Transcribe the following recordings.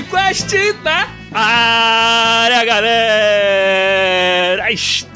Podcast da área, galera!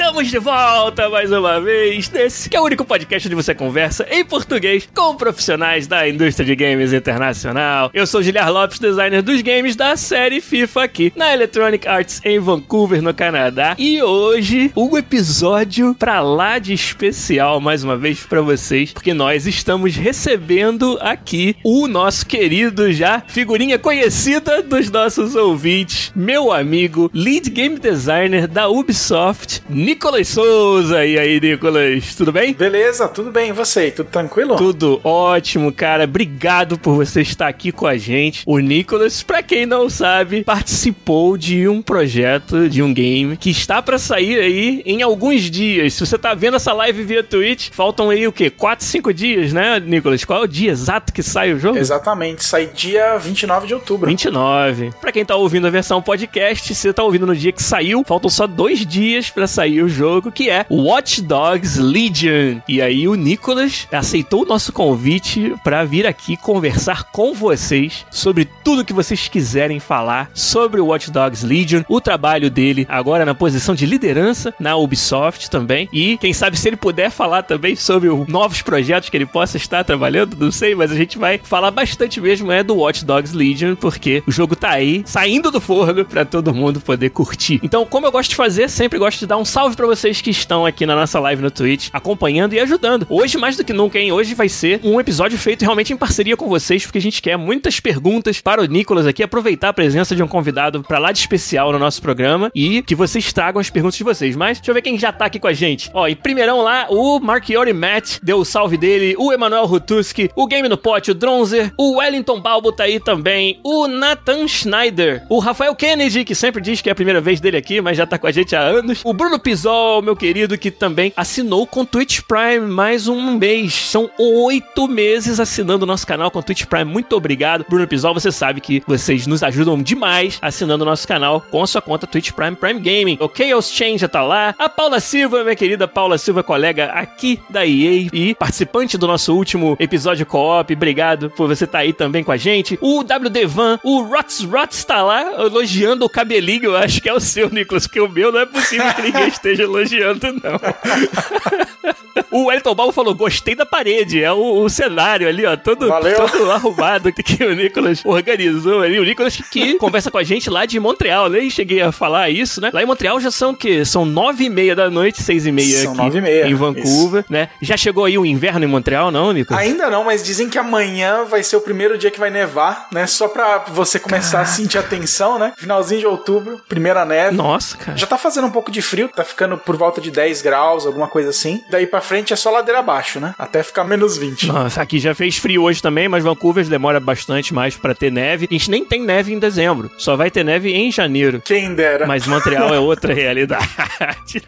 Estamos de volta mais uma vez nesse que é o único podcast onde você conversa em português com profissionais da indústria de games internacional. Eu sou Giliar Lopes, designer dos games da série FIFA aqui na Electronic Arts em Vancouver, no Canadá. E hoje, um episódio pra lá de especial mais uma vez para vocês, porque nós estamos recebendo aqui o nosso querido já figurinha conhecida dos nossos ouvintes, meu amigo, lead game designer da Ubisoft, Nicolas Souza. E aí, Nicolas, tudo bem? Beleza, tudo bem. E você? Tudo tranquilo? Tudo ótimo, cara. Obrigado por você estar aqui com a gente. O Nicolas, pra quem não sabe, participou de um projeto, de um game, que está para sair aí em alguns dias. Se você tá vendo essa live via Twitch, faltam aí o quê? 4, 5 dias, né, Nicolas? Qual é o dia exato que sai o jogo? Exatamente, sai dia 29 de outubro. 29. Pra quem tá ouvindo a versão podcast, você tá ouvindo no dia que saiu, faltam só dois dias para sair o jogo, que é Watch Dogs Legion. E aí o Nicolas aceitou o nosso convite para vir aqui conversar com vocês sobre tudo que vocês quiserem falar sobre o Watch Dogs Legion, o trabalho dele agora na posição de liderança na Ubisoft também. E quem sabe se ele puder falar também sobre os novos projetos que ele possa estar trabalhando, não sei, mas a gente vai falar bastante mesmo é do Watch Dogs Legion, porque o jogo tá aí, saindo do forno para todo mundo poder curtir. Então, como eu gosto de fazer, sempre gosto de dar um salve para vocês que estão aqui na nossa live no Twitch, acompanhando e ajudando. Hoje, mais do que nunca, hein? Hoje vai ser um episódio feito realmente em parceria com vocês, porque a gente quer muitas perguntas para o Nicolas aqui, aproveitar a presença de um convidado para lá de especial no nosso programa e que vocês tragam as perguntas de vocês. Mas deixa eu ver quem já tá aqui com a gente. Ó, e primeirão lá, o Marchiori Matt deu o salve dele, o Emanuel Rutuski, o Game no Pote, o Dronzer, o Wellington Balbo tá aí também, o Nathan Schneider, o Rafael Kennedy, que sempre diz que é a primeira vez dele aqui, mas já tá com a gente há anos, o Bruno Pisol, meu querido, que também assinou com Twitch Prime mais um mês. São oito meses assinando o nosso canal com Twitch Prime. Muito obrigado, Bruno Pisol. Você sabe que vocês nos ajudam demais assinando o nosso canal com a sua conta Twitch Prime Prime Gaming. O Chaos Chain já tá lá. A Paula Silva, minha querida Paula Silva, colega aqui da EA e participante do nosso último episódio co-op. Obrigado por você estar tá aí também com a gente. O WD Van, o Rots Rots tá lá elogiando o cabelinho. Eu acho que é o seu, Nicolas, porque o meu não é possível que ninguém esteja elogiando, não. o Wellington Balbo falou: gostei da parede. É o, o cenário ali, ó, todo, todo arrumado que o Nicolas organizou ali. O Nicolas que conversa com a gente lá de Montreal, nem cheguei a falar isso, né? Lá em Montreal já são o quê? São nove e meia da noite, seis e meia são aqui. nove e meia. Em Vancouver, isso. né? Já chegou aí o inverno em Montreal, não, Nicolas? Ainda não, mas dizem que amanhã vai ser o primeiro dia que vai nevar, né? Só pra você começar Caraca. a sentir a tensão, né? Finalzinho de outubro, primeira neve. Nossa, cara. Já tá fazendo um pouco de frio, tá ficando por volta de 10 graus, alguma coisa assim. Daí pra frente é só ladeira abaixo, né? Até ficar menos 20. Nossa, aqui já fez frio hoje também, mas Vancouver demora bastante mais para ter neve. A gente nem tem neve em dezembro, só vai ter neve em janeiro. Quem dera. Mas Montreal é outra realidade.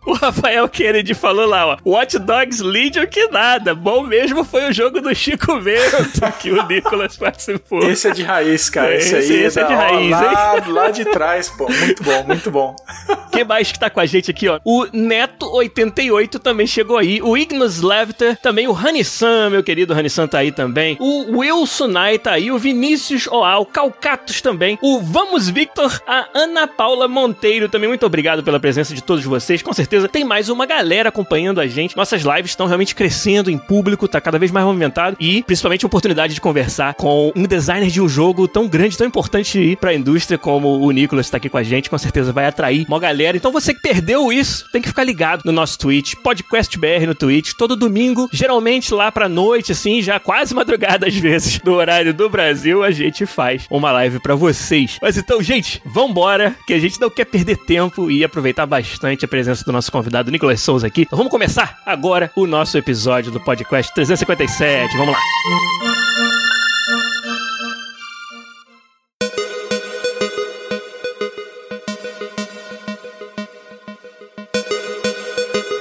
o Rafael Kennedy falou lá, ó, Watch Dogs Legion que nada, bom mesmo foi o jogo do Chico Bento que o Nicolas participou. Esse é de raiz, cara. Esse, esse aí esse é, é de raiz, ó, lá, lá de trás, pô. Muito bom, muito bom. Quem mais que tá com a gente aqui, ó? O Neto88 também chegou aí. O Ignos Levter, também o Hanissan, meu querido Hanissan tá aí também. O Wilson Nai tá aí. O Vinícius Oal, Calcatos também. O Vamos Victor, a Ana Paula Monteiro também. Muito obrigado pela presença de todos vocês. Com certeza tem mais uma galera acompanhando a gente. Nossas lives estão realmente crescendo em público, tá cada vez mais movimentado e principalmente a oportunidade de conversar com um designer de um jogo tão grande, tão importante para a indústria como o Nicolas tá aqui com a gente. Com certeza vai atrair uma galera. Então você que perdeu isso, tem que ficar ligado no nosso Twitch, Podcast BR no Twitch, todo domingo, geralmente lá pra noite, assim, já quase madrugada às vezes, no horário do Brasil, a gente faz uma live pra vocês. Mas então, gente, vambora, que a gente não quer perder tempo e aproveitar bastante a presença do nosso convidado Nicolas Souza aqui. Então vamos começar agora o nosso episódio do podcast 357. Vamos lá.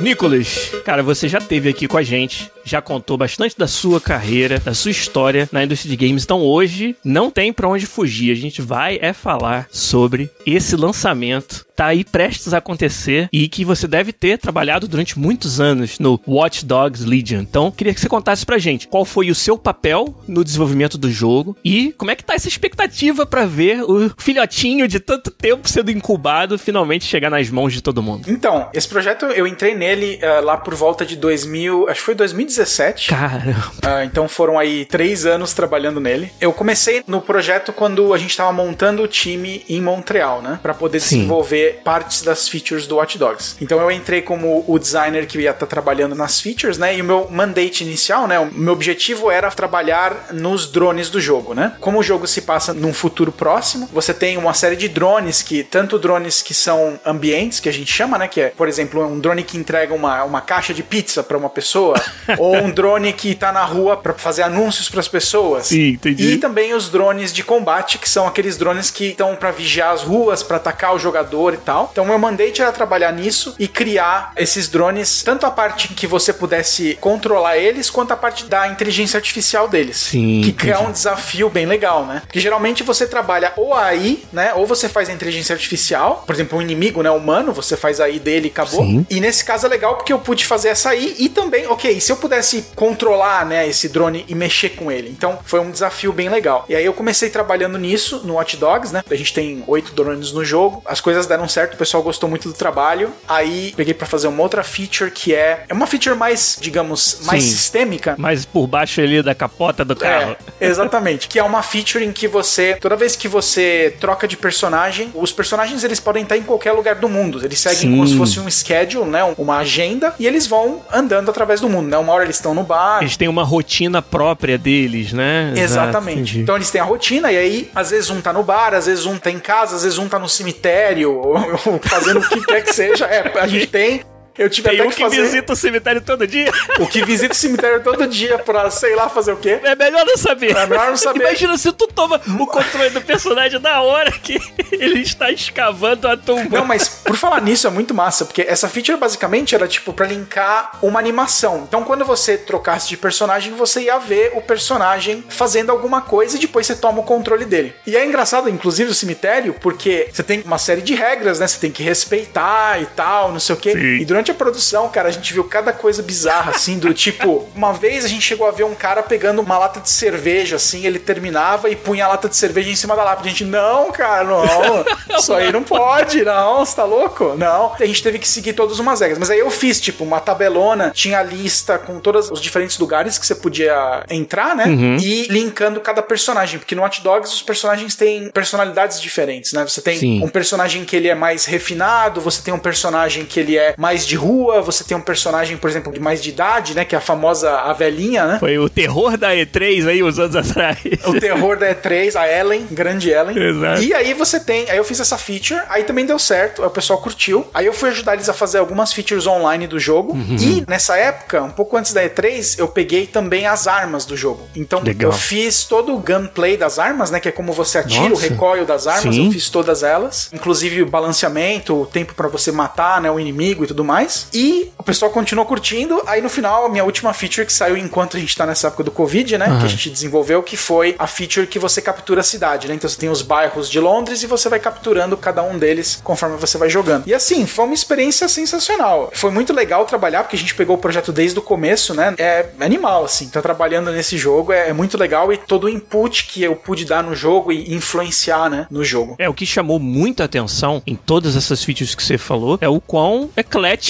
Nicolas, cara, você já esteve aqui com a gente, já contou bastante da sua carreira, da sua história na indústria de games. Então hoje não tem pra onde fugir. A gente vai é falar sobre esse lançamento tá aí prestes a acontecer e que você deve ter trabalhado durante muitos anos no Watch Dogs Legion. Então, queria que você contasse pra gente qual foi o seu papel no desenvolvimento do jogo e como é que tá essa expectativa para ver o filhotinho de tanto tempo sendo incubado finalmente chegar nas mãos de todo mundo. Então, esse projeto eu entrei nele uh, lá por volta de 2000, acho que foi 2017. Cara. Uh, então foram aí três anos trabalhando nele. Eu comecei no projeto quando a gente tava montando o time em Montreal, né? Pra poder Sim. desenvolver partes das features do Watch Dogs. Então eu entrei como o designer que ia estar trabalhando nas features, né? E o meu mandate inicial, né? O meu objetivo era trabalhar nos drones do jogo, né? Como o jogo se passa num futuro próximo, você tem uma série de drones que, tanto drones que são ambientes, que a gente chama, né? Que é, por exemplo, um drone que entrega uma, uma caixa de pizza para uma pessoa, ou um drone que tá na rua para fazer anúncios para as pessoas. Sim, entendi. E também os drones de combate, que são aqueles drones que estão para vigiar as ruas, para atacar o jogador e tal. Então, meu mandate era trabalhar nisso e criar esses drones, tanto a parte que você pudesse controlar eles, quanto a parte da inteligência artificial deles. Sim, Que é entendi. um desafio bem legal, né? Porque geralmente você trabalha ou AI, né? Ou você faz a inteligência artificial, por exemplo, um inimigo, né? Humano, você faz a AI dele e acabou. Sim. E nesse caso é legal porque eu pude fazer essa AI e também, ok, se eu pudesse controlar, né, esse drone e mexer com ele. Então foi um desafio bem legal. E aí eu comecei trabalhando nisso no Watch Dogs, né? A gente tem oito drones no jogo. As coisas deram certo, o pessoal gostou muito do trabalho. Aí peguei pra fazer uma outra feature que é é uma feature mais, digamos, mais Sim. sistêmica. Mas por baixo ali da capota do carro. É, exatamente. que é uma feature em que você, toda vez que você troca de personagem, os personagens eles podem estar em qualquer lugar do mundo. Eles seguem Sim. como se fosse um schedule, né? Uma agenda, e eles vão andando através do mundo, né? Uma hora eles estão no bar. Eles têm uma rotina própria deles, né? Exato, Exatamente. entendi. então eles têm a rotina, e aí, às vezes um tá no bar, às vezes um tá em casa, às vezes um tá no cemitério, fazendo o que quer que seja. É, a gente tem. Eu tive Tem até um que que fazer. visita o cemitério todo dia. O que visita o cemitério todo dia pra, sei lá, fazer o quê. É melhor não saber. É melhor não saber. Imagina se tu toma o controle do personagem na hora que ele está escavando a tumba. Não, mas por falar nisso é muito massa, porque essa feature basicamente era tipo pra linkar uma animação. Então quando você trocasse de personagem, você ia ver o personagem fazendo alguma coisa e depois você toma o controle dele. E é engraçado, inclusive, o cemitério, porque você tem uma série de regras, né? Você tem que respeitar e tal, não sei o quê. Sim. E durante a produção, cara, a gente viu cada coisa bizarra, assim, do tipo, uma vez a gente chegou a ver um cara pegando uma lata de cerveja, assim, ele terminava e punha a lata de cerveja em cima da lata. A gente, não, cara, não, isso aí não pode, não, você tá louco? Não. A gente teve que seguir todas umas regras. Mas aí eu fiz, tipo, uma tabelona, tinha a lista com todos os diferentes lugares que você podia entrar, né? E linkando cada personagem, porque no Watch Dogs os personagens têm personalidades diferentes, né? Você tem Sim. um personagem que ele é mais refinado, você tem um personagem que ele é mais de rua, você tem um personagem, por exemplo, de mais de idade, né? Que é a famosa a velhinha, né? Foi o terror da E3 aí, uns anos atrás. O terror da E3, a Ellen, grande Ellen. Exato. E aí você tem, aí eu fiz essa feature, aí também deu certo, o pessoal curtiu. Aí eu fui ajudar eles a fazer algumas features online do jogo. Uhum. E nessa época, um pouco antes da E3, eu peguei também as armas do jogo. Então Legal. eu fiz todo o gunplay das armas, né? Que é como você atira, Nossa. o recoil das armas, Sim. eu fiz todas elas. Inclusive o balanceamento, o tempo pra você matar, né? O inimigo e tudo mais. E o pessoal continuou curtindo. Aí no final, a minha última feature que saiu enquanto a gente tá nessa época do Covid, né? Que a gente desenvolveu, que foi a feature que você captura a cidade, né? Então você tem os bairros de Londres e você vai capturando cada um deles conforme você vai jogando. E assim, foi uma experiência sensacional. Foi muito legal trabalhar, porque a gente pegou o projeto desde o começo, né? É animal, assim. Tá trabalhando nesse jogo, é, é muito legal e todo o input que eu pude dar no jogo e influenciar, né? No jogo. É, o que chamou muita atenção em todas essas features que você falou é o quão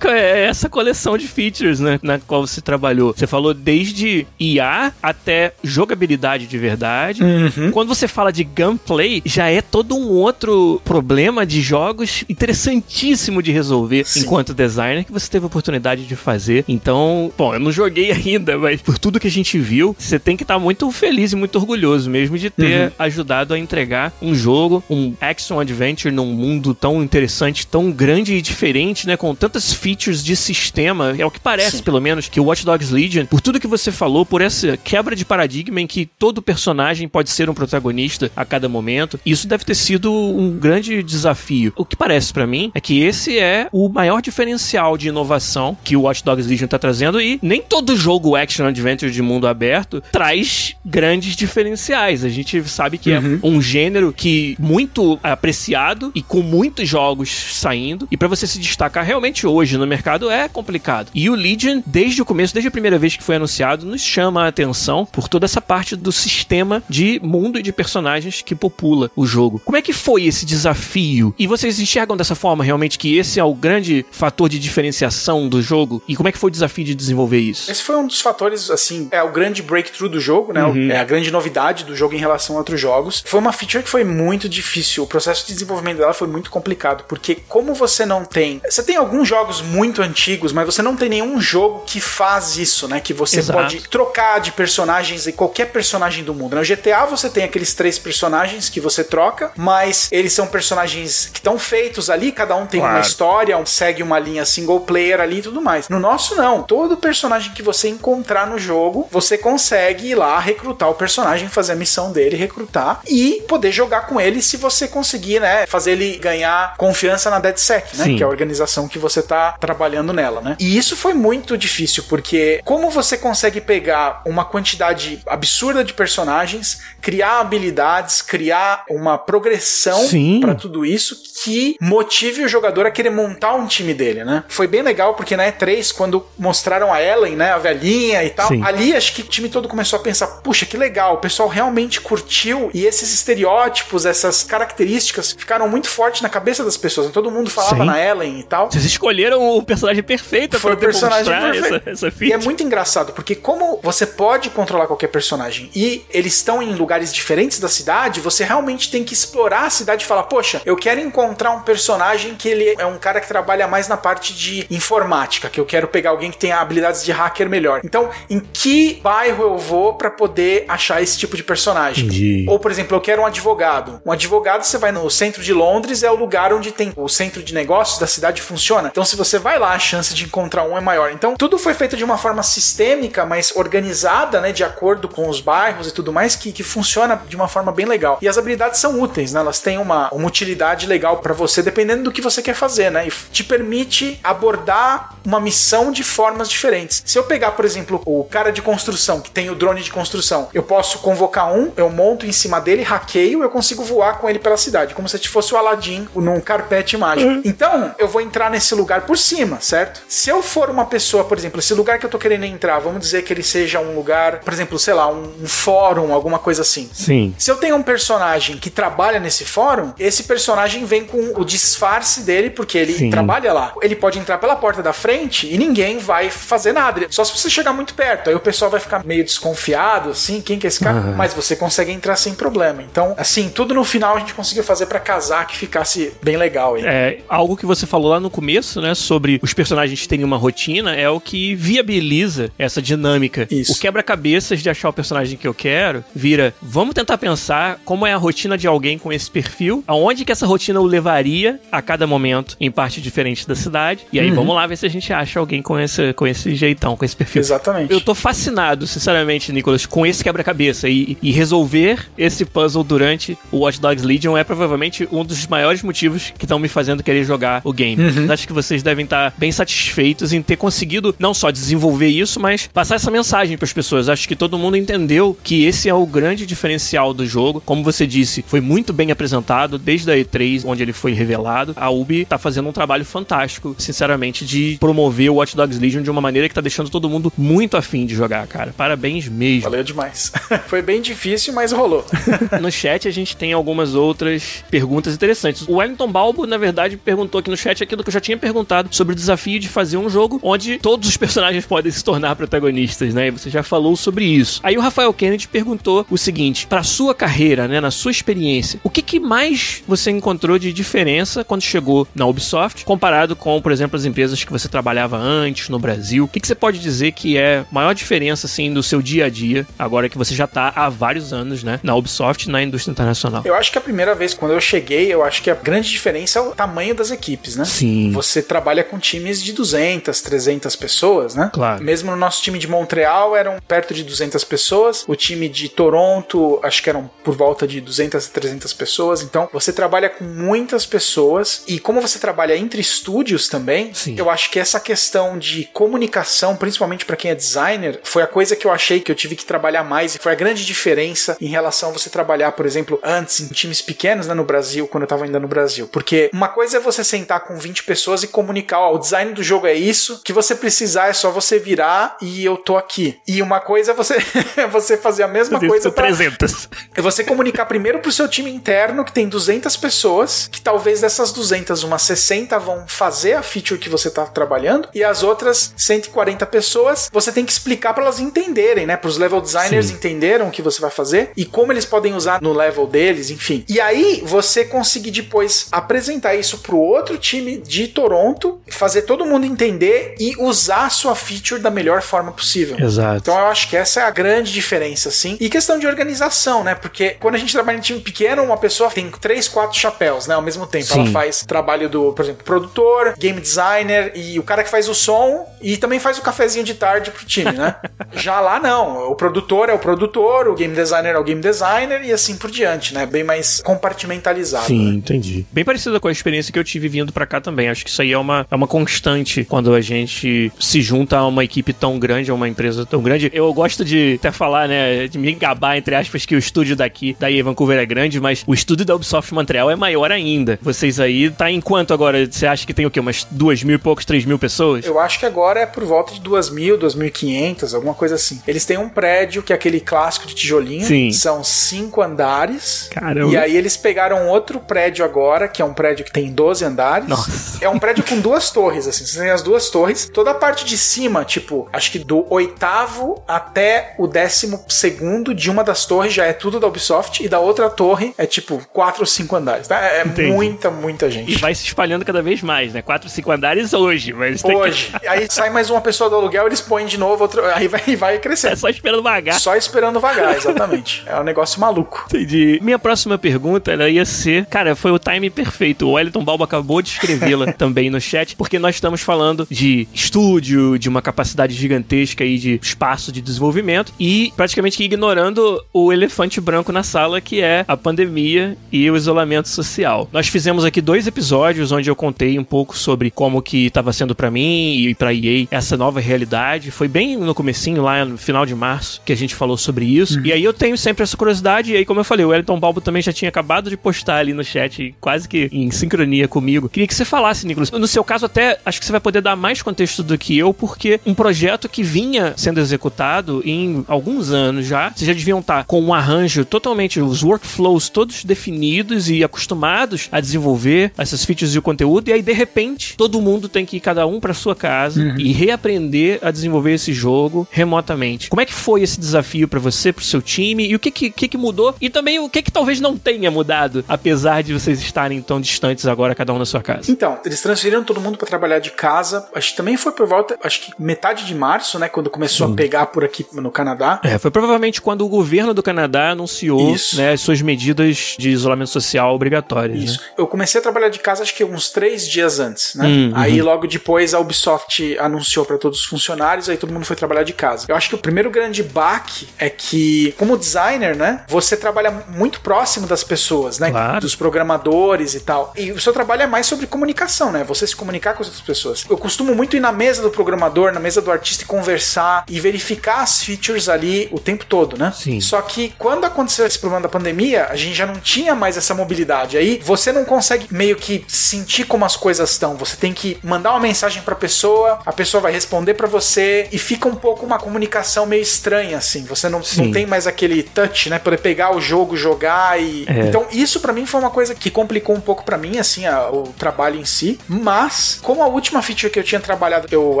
característica é essa coleção de features, né, na qual você trabalhou. Você falou desde IA até jogabilidade de verdade. Uhum. Quando você fala de gunplay, já é todo um outro problema de jogos interessantíssimo de resolver Sim. enquanto designer que você teve a oportunidade de fazer. Então, bom, eu não joguei ainda, mas por tudo que a gente viu, você tem que estar tá muito feliz e muito orgulhoso mesmo de ter uhum. ajudado a entregar um jogo, um action adventure num mundo tão interessante, tão grande e diferente, né, com tantas features de sistema. É o que parece, Sim. pelo menos, que o Watch Dogs Legion, por tudo que você falou, por essa quebra de paradigma em que todo personagem pode ser um protagonista a cada momento, isso deve ter sido um grande desafio. O que parece para mim é que esse é o maior diferencial de inovação que o Watch Dogs Legion tá trazendo e nem todo jogo action adventure de mundo aberto traz grandes diferenciais. A gente sabe que é uhum. é um gênero que muito apreciado e com muitos jogos saindo e para você se destacar realmente hoje no mercado é complicado. E o Legion, desde o começo, desde a primeira vez que foi anunciado, nos chama a atenção por toda essa parte do sistema de mundo e de personagens que popula o jogo. Como é que foi esse desafio? E vocês enxergam dessa forma realmente que esse é o grande fator de diferenciação do jogo? E como é que foi o desafio de desenvolver isso? Esse foi um dos fatores, assim, é o grande breakthrough do jogo, né? Uhum. É a grande novidade do jogo em relação a outros jogos. Foi uma feature que foi muito difícil. O processo de desenvolvimento dela foi muito complicado, porque como você não tem. Você tem alguns jogos muito antigos, mas você não tem nenhum jogo que faz isso, né? Que você Exato. pode trocar de personagens e qualquer personagem do mundo. No GTA você tem aqueles três personagens que você troca, mas eles são personagens que estão feitos ali, cada um tem claro. uma história, um, segue uma linha single player ali e tudo mais. No nosso, não. Todo personagem que você encontrar no jogo, você consegue ir lá recrutar o personagem, fazer a missão dele, recrutar e poder jogar com ele se você conseguir, né? Fazer ele ganhar confiança na DeadSec, né? Sim. Que é a organização que você tá trabalhando nela, né? E isso foi muito difícil, porque como você consegue pegar uma quantidade absurda de personagens, criar habilidades, criar uma progressão para tudo isso que motive o jogador a querer montar um time dele, né? Foi bem legal porque na E3, quando mostraram a Ellen, né, a velhinha e tal, Sim. ali acho que o time todo começou a pensar, puxa, que legal, o pessoal realmente curtiu e esses estereótipos, essas características ficaram muito fortes na cabeça das pessoas. Todo mundo falava Sim. na Ellen e tal. Vocês escolheram o personagem perfeito Foi o personagem perfeito. Essa, essa e é muito engraçado, porque como você pode controlar qualquer personagem e eles estão em lugares diferentes da cidade, você realmente tem que explorar a cidade e falar, poxa, eu quero encontrar um personagem que ele é um cara que trabalha mais na parte de informática, que eu quero pegar alguém que tenha habilidades de hacker melhor. Então, em que bairro eu vou para poder achar esse tipo de personagem? Entendi. Ou, por exemplo, eu quero um advogado. Um advogado, você vai no centro de Londres, é o lugar onde tem o centro de negócios da cidade funciona. Então, se você vai lá, a chance de encontrar um é maior. Então, tudo foi feito de uma forma sistêmica, mas organizada, né, de acordo com os bairros e tudo mais, que, que funciona de uma forma bem legal. E as habilidades são úteis, né? Elas têm uma, uma utilidade legal para você, dependendo do que você quer fazer, né? E te permite abordar uma missão de formas diferentes. Se eu pegar, por exemplo, o cara de construção, que tem o drone de construção, eu posso convocar um, eu monto em cima dele, hackeio, eu consigo voar com ele pela cidade, como se fosse o Aladdin num carpete mágico. Uhum. Então, eu vou entrar nesse lugar por cima, certo? Se eu for uma pessoa, por exemplo, esse lugar que eu tô querendo entrar, vamos dizer que ele seja um lugar, por exemplo, sei lá, um, um fórum, alguma coisa assim. Sim. Se eu tenho um personagem que trabalha nesse fórum, esse personagem vem com o disfarce dele, porque ele Sim. trabalha lá. Ele pode entrar pela porta da frente e ninguém vai fazer nada. Só se você chegar muito perto. Aí o pessoal vai ficar meio desconfiado, assim, quem que é esse cara? Uhum. Mas você consegue entrar sem problema. Então, assim, tudo no final a gente conseguiu fazer para casar que ficasse bem legal. Hein? É, algo que você falou lá no começo, né, sobre os personagens terem uma rotina, é o que viabiliza essa dinâmica. Isso. O quebra-cabeças de achar o personagem que eu quero vira, vamos tentar pensar como é a rotina de alguém com esse perfil, aonde que essa rotina o levaria a cada momento em parte diferente da cidade. E aí uhum. vamos lá ver se a gente acha alguém com esse, com esse jeitão, com esse perfil. Exatamente. Eu tô fascinado, sinceramente, Nicolas, com esse quebra-cabeça e, e, resolver esse puzzle durante o Watch Dogs Legion é provavelmente um dos maiores motivos que estão me fazendo querer jogar o game. Uhum. Acho que vocês devem estar bem satisfeitos em ter conseguido não só desenvolver isso, mas passar essa mensagem para as pessoas. Acho que todo mundo entendeu que esse é o grande diferencial do jogo. Como você disse, foi muito bem apresentado desde a E3, onde ele foi revelado. A Ubi tá fazendo um trabalho fantástico, sinceramente, de promover o Watch Dogs Legion de uma maneira que tá deixando todo mundo muito afim de jogar, cara. Parabéns mesmo. Valeu demais. foi bem difícil, mas rolou. no chat a gente tem algumas outras perguntas interessantes. O Wellington Balbo, na verdade, perguntou aqui no chat aquilo que eu já tinha perguntado sobre o desafio de fazer um jogo onde todos os personagens podem se tornar protagonistas, né? E você já falou sobre isso. Aí o Rafael Kennedy perguntou o seguinte: para sua carreira, né, na sua experiência, o que, que mais você encontrou de diferença quando chegou na Ubisoft comparado com, por exemplo, as empresas que você trabalhava antes no Brasil? O que, que você pode dizer que é a maior diferença assim do seu dia a dia agora que você já tá há vários anos, né, na Ubisoft, na indústria internacional? Eu acho que a primeira vez quando eu cheguei, eu acho que a grande diferença é o tamanho das equipes, né? Sim. Você trabalha com times de 200, 300 pessoas, né? Claro. Mesmo no nosso time de Montreal eram perto de 200 pessoas, o time de Toronto acho que eram por volta de 200 a 300 pessoas. Então você trabalha com muitas pessoas e como você trabalha entre estúdios também, Sim. eu acho que essa questão de comunicação, principalmente para quem é designer, foi a coisa que eu achei que eu tive que trabalhar mais e foi a grande diferença em relação a você trabalhar, por exemplo, antes em times pequenos né, no Brasil, quando eu tava ainda no Brasil. Porque uma coisa é você sentar com 20 pessoas e comunicar, ó, o design do jogo é isso, que você precisar é só você virar e eu tô aqui. E uma coisa é você, você fazer a mesma Fazer coisa pra, 300. é você comunicar primeiro pro seu time interno, que tem 200 pessoas, que talvez dessas 200, umas 60 vão fazer a feature que você tá trabalhando, e as outras 140 pessoas, você tem que explicar para elas entenderem, né? Pros level designers Sim. entenderam o que você vai fazer e como eles podem usar no level deles, enfim. E aí você conseguir depois apresentar isso pro outro time de Toronto, fazer todo mundo entender e usar a sua feature da melhor forma possível. Exato. Então eu acho que essa é a grande diferença, assim. E questão de organização, né? Porque quando a gente trabalha em time pequeno, uma pessoa tem três, quatro chapéus, né? Ao mesmo tempo. Sim. Ela faz trabalho do, por exemplo, produtor, game designer e o cara que faz o som e também faz o cafezinho de tarde pro time, né? Já lá não. O produtor é o produtor, o game designer é o game designer e assim por diante, né? Bem mais compartimentalizado. Sim, né? entendi. Bem parecida com a experiência que eu tive vindo pra cá também. Acho que isso aí é uma, é uma constante quando a gente se junta a uma equipe tão grande, a uma empresa tão grande. Eu gosto de até falar, né, de me gabar, entre aspas, que o estúdio daqui, daí Vancouver é grande, mas o estúdio da Ubisoft Montreal é maior ainda. Vocês aí, tá em quanto agora? Você acha que tem o quê? Umas duas mil e poucos, três mil pessoas? Eu acho que agora é por volta de 2.000, 2.500, alguma coisa assim. Eles têm um prédio que é aquele clássico de tijolinho. Sim. São cinco andares. Caramba. E aí eles pegaram outro prédio agora, que é um prédio que tem 12 andares. Nossa. É um prédio com duas torres, assim. Você tem as duas torres. Toda a parte de cima, tipo, acho que do oitavo até o décimo segundo de uma das torres já é tudo da Ubisoft. E da outra torre é tipo quatro ou cinco andares. Tá? É Entendi. muita, muita gente. E vai se espalhando cada vez mais, né? Quatro, cinco andares hoje, mas tem que- Hoje. Aí sai mais uma pessoa do aluguel, eles põem de novo, outro, aí vai, vai É crescendo. só esperando vagar. Só esperando vagar, exatamente. É um negócio maluco. Entendi. Minha próxima pergunta ela ia ser, cara, foi o time perfeito. O Wellington Balbo acabou de escrevê-la também no chat, porque nós estamos falando de estúdio, de uma capacidade gigantesca aí de espaço de desenvolvimento e praticamente ignorando o elefante branco na sala, que é a pandemia e o isolamento social. Nós fizemos aqui dois episódios onde eu contei um pouco sobre como que estava sendo pra mim e pra EA essa nova realidade. Foi bem no comecinho, lá no final de março, que a gente falou sobre isso. E aí eu tenho sempre essa curiosidade, e aí, como eu falei, o Wellington Balbo também já tinha acabado de postar ali no chat, quase que em sincronia comigo. Queria que você falasse, Nicolas. No seu caso, até acho que você vai poder dar mais contexto do que eu, porque um projeto que vinha sendo executado em alguns anos já, vocês já deviam estar com um arranjo totalmente, os workflows todos definidos e acostumados a desenvolver essas features e o conteúdo, e aí de repente todo mundo tem que ir cada um para sua casa e reaprender a desenvolver esse jogo remotamente. Como é que foi esse desafio para você, pro seu time, e o que que, que que mudou? E também o que que talvez não tenha mudado, apesar de vocês estarem tão distantes agora, cada um na sua casa? Então, eles transferiram todo mundo pra trabalhar de casa. Acho que também foi por volta, acho que metade de março, né? Quando começou a pegar por aqui no Canadá. É, foi provavelmente quando o governo do Canadá anunciou Isso. né, as suas medidas de isolamento social obrigatórias. Isso. Né? Eu comecei a trabalhar de casa acho que uns três dias antes, né? Hum, aí logo depois a Ubisoft anunciou pra todos os funcionários, aí todo mundo foi trabalhar de casa. Eu acho que o primeiro grande baque é que, como designer, né? Você trabalha muito próximo das pessoas, né? Claro. Dos programadores e tal. E o seu trabalho é mais sobre comunicação, né? Você se comunicar com as outras pessoas. Eu costumo muito ir na mesa do programador, na mesa do artista e conversar e verificar as features ali o tempo todo, né? Sim. Só que quando aconteceu esse problema da pandemia, a gente já não tinha mais essa mobilidade. Aí você não consegue meio que sentir como as coisas estão. Você tem que mandar uma mensagem pra pessoa, a pessoa vai responder pra você e fica um pouco uma comunicação meio estranha assim. Você não, Sim. não tem mais aquele touch, né, poder pegar o jogo, jogar e É. Então isso pra mim foi uma coisa que complicou um pouco pra mim assim, a- o trabalho em si, Mas, como a última feature que eu tinha trabalhado, eu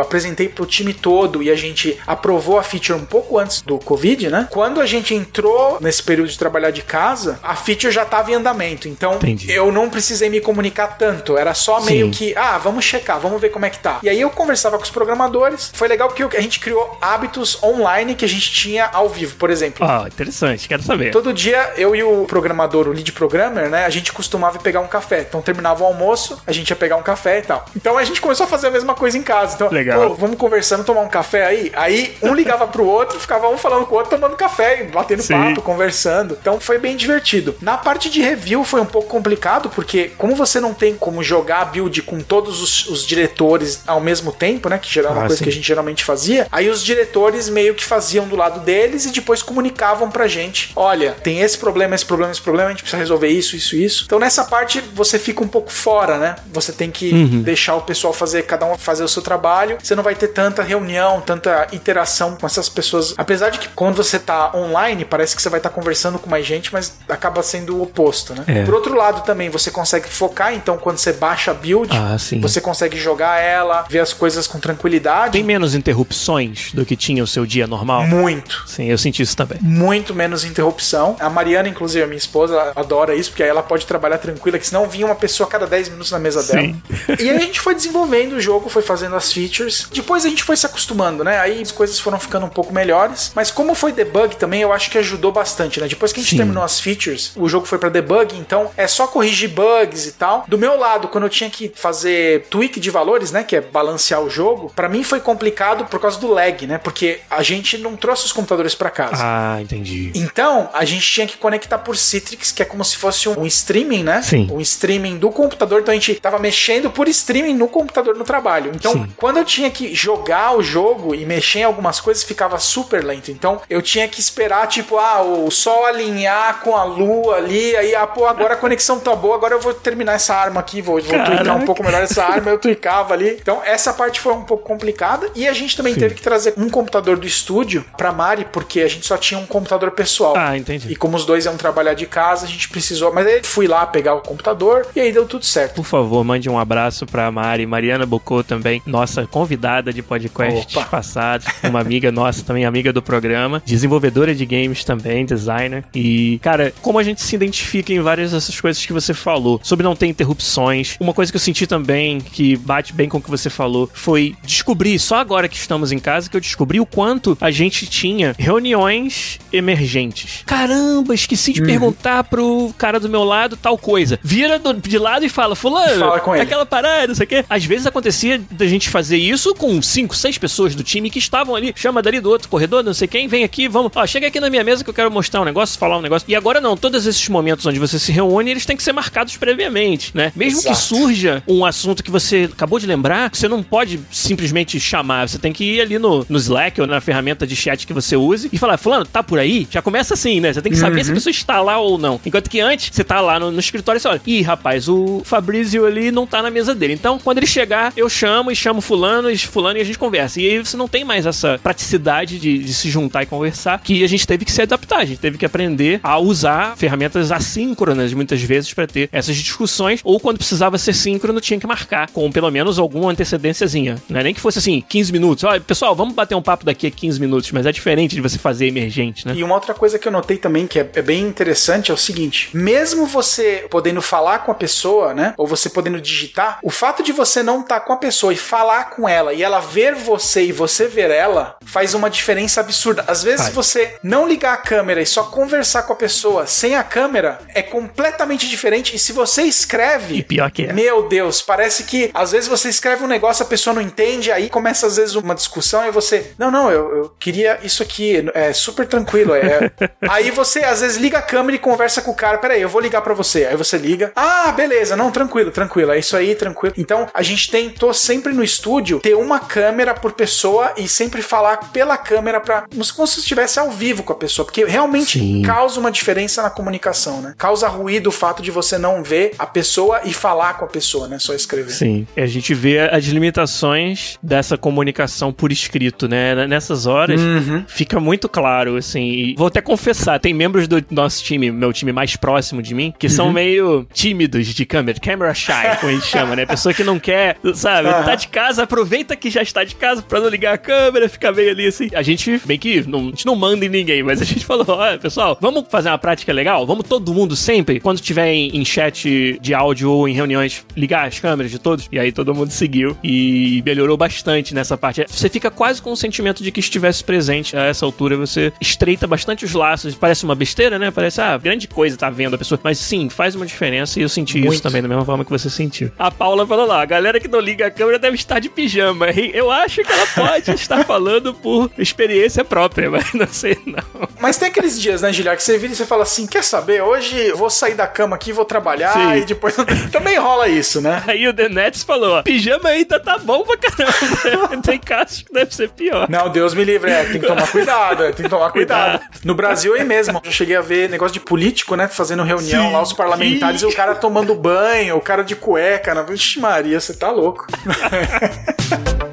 apresentei pro time todo e a gente aprovou a feature um pouco antes do Covid, né? Quando a gente entrou nesse período de trabalhar de casa, a feature já estava em andamento. Então, Entendi. eu não precisei me comunicar tanto. Era só Sim. meio que, ah, vamos checar, vamos ver como é que tá. E aí eu conversava com os programadores. Foi legal porque a gente criou hábitos online que a gente tinha ao vivo. Por exemplo, Ah, interessante, quero saber. Todo dia, eu e o programador, o lead programmer, né? A gente costumava pegar um café. Então terminava o almoço, a gente ia pegar um café e tal. Então a gente começou a fazer a mesma coisa em casa. Então, Legal. pô, vamos conversando, tomar um café aí. Aí um ligava pro outro, ficava um falando com o outro, tomando café, e batendo Sim. papo, conversando. Então foi bem divertido. Na parte de review foi um pouco complicado, porque como você não tem como jogar a build com todos os, os diretores ao mesmo tempo, né? Que era uma Ah, coisa sim. que a gente geralmente fazia, aí os diretores meio que faziam do lado deles e depois comunicavam pra gente: olha, tem esse problema, esse problema, esse problema, a gente precisa resolver isso, isso, isso. Então nessa parte você fica um pouco fora, né? Você tem que Uhum. Deixar o pessoal fazer, cada um fazer o seu trabalho. Você não vai ter tanta reunião, tanta interação com essas pessoas. Apesar de que quando você tá online, parece que você vai estar conversando com mais gente, mas acaba sendo o oposto, né? É. Por outro lado também, você consegue focar, então quando você baixa a build, Ah, você consegue jogar ela, ver as coisas com tranquilidade. Tem menos interrupções do que tinha o seu dia normal? Muito. Sim, eu senti isso também. Muito menos interrupção. A Mariana, inclusive, a minha esposa, adora isso, porque aí ela pode trabalhar tranquila, que senão vinha uma pessoa a cada 10 minutos na mesa Sim. dela. E aí a gente foi desenvolvendo o jogo, foi fazendo as features. Depois a gente foi se acostumando, né? Aí as coisas foram ficando um pouco melhores. Mas como foi debug também, eu acho que ajudou bastante, né? Depois que a gente Sim. terminou as features, o jogo foi pra debug, então é só corrigir bugs e tal. Do meu lado, quando eu tinha que fazer tweak de valores, né? Que é balancear o jogo, pra mim foi complicado por causa do lag, né? Porque a gente não trouxe os computadores pra casa. Ah, entendi. Então, a gente tinha que conectar por Citrix, que é como se fosse um streaming, né? Sim. Um streaming do computador. Então a gente tava mexendo por streaming no computador no trabalho. Então, Sim. quando eu tinha que jogar o jogo e mexer em algumas coisas, ficava super lento. Então, eu tinha que esperar, tipo, ah, o sol alinhar com a lua ali. Aí, ah, pô, agora a conexão tá boa, agora eu vou terminar essa arma aqui, vou, vou tweakar um pouco melhor essa arma. Eu tweakava ali. Então, essa parte foi um pouco complicada. E a gente também Sim. teve que trazer um computador do estúdio pra Mari, porque a gente só tinha um computador pessoal. Ah, entendi. E como os dois iam trabalhar de casa, a gente precisou. Mas aí fui lá pegar o computador e aí deu tudo certo. Por favor, mande um abraço pra Mari, Mariana Bocô também, nossa convidada de podcasts Opa. passados, uma amiga nossa também, amiga do programa, desenvolvedora de games também, designer. E, cara, como a gente se identifica em várias dessas coisas que você falou, sobre não ter interrupções. Uma coisa que eu senti também, que bate bem com o que você falou, foi descobrir, só agora que estamos em casa, que eu descobri o quanto a gente tinha reuniões emergentes. Caramba, esqueci Uhum. de perguntar pro cara do meu lado tal coisa. Vira do- de lado e fala, fulano, Fala com ele. aquela parada, não sei o quê. Às vezes acontecia da gente fazer isso com cinco, seis pessoas do time que estavam ali, chama dali do outro corredor, não sei quem, vem aqui, vamos, ó, chega aqui na minha mesa que eu quero mostrar um negócio, falar um negócio. E agora não, todos esses momentos onde você se reúne, eles têm que ser marcados previamente, né? Mesmo que Exato. surja um assunto que você acabou de lembrar, você não pode simplesmente chamar, você tem que ir ali no, no Slack ou na ferramenta de chat que você use e falar, fulano, tá por aí? Já começa assim, né? Você tem que saber se a pessoa está lá ou não. Enquanto que antes, você tá lá no, no escritório e você olha, ih, rapaz, o Fabrício ali não tá na mesa dele. Então, quando ele chegar, eu chamo e chamo fulano e fulano e a gente conversa. E aí você não tem mais essa praticidade de, de se juntar e conversar, que a gente teve que se adaptar, a gente teve que aprender a usar ferramentas assíncronas muitas vezes para ter essas discussões, ou quando precisava ser síncrono, tinha que marcar com pelo menos alguma antecedênciazinha. É nem que fosse assim, 15 minutos. Olha, pessoal, vamos bater um papo daqui a 15 minutos, mas é diferente de você fazer emergente, né? E uma outra coisa que eu notei também que é, é bem interessante é o seguinte: mesmo você podendo falar com a pessoa, né? Ou você podendo digitar, o fato de você não estar com a pessoa e falar com ela e ela ver você e você ver ela faz uma diferença absurda. Às vezes Faz. você não ligar a câmera e só conversar com a pessoa sem a câmera é completamente diferente. E se você escreve. E pior que é. Meu Deus, parece que às vezes você escreve um negócio, a pessoa não entende, aí começa às vezes uma discussão e você, não, não, eu, eu queria isso aqui, é super tranquilo. É. aí você às vezes liga a câmera e conversa com o cara, peraí, eu vou ligar pra você. Aí você liga, ah, beleza, não, tranquilo, tranquilo, é isso aí, tranquilo. Então a gente tentou sempre no estúdio ter uma câmera por pessoa e sempre falar pela câmera pra. como se estivesse ao vivo com a pessoa, porque realmente Sim. causa uma diferença na comunicação, né? Causa ruído o fato de você não ver a pessoa e falar com a pessoa, né? Só escrever. Sim, a gente vê as limitações dessa comunicação por escrito, né? Nessas horas Uhum. fica muito claro, assim. E vou até confessar, tem membros do nosso time, meu time mais próximo de mim, que Uhum. são meio tímidos de câmera, camera shy, como a gente chama, né? pessoa que não quer, sabe? Uhum. Tá de casa, aproveita que já está de casa pra não ligar a câmera, ficar meio ali assim. A gente, bem que não, a gente não manda em ninguém, mas a gente falou: olha, pessoal, vamos fazer uma prática legal? Vamos todo mundo sempre, quando tiver em, em chat de áudio ou em reuniões, ligar as câmeras de todos? E aí todo mundo seguiu e melhorou bastante nessa parte. Você fica quase com o sentimento de que estivesse presente a essa altura, você estreita bastante os laços. Parece uma besteira, né? Parece, ah, grande coisa tá vendo a pessoa. Mas sim, faz uma diferença e eu senti Muito. isso também, da mesma forma que você sentiu. A Paula falou lá, a galera que não liga a câmera deve estar de pijama. Eu acho que ela pode estar falando por experiência própria, mas não sei não. Mas tem aqueles dias, né, Gilhar, que você vira e você fala assim, quer saber, hoje vou sair da cama aqui, vou trabalhar sim. e depois... também rola isso, né? Aí o The Nets falou, pijama ainda tá bom pra caramba. tem casos que deve ser pior. Não, Deus me livre, é, tem que tomar cuidado, é, tem que tomar cuidado. No Brasil é mesmo. Eu cheguei a ver negócio de político, né, fazendo reunião sim, lá, os parlamentares, sim. e o cara tomando banho, o cara de cueca, na... Maria, você tá louco.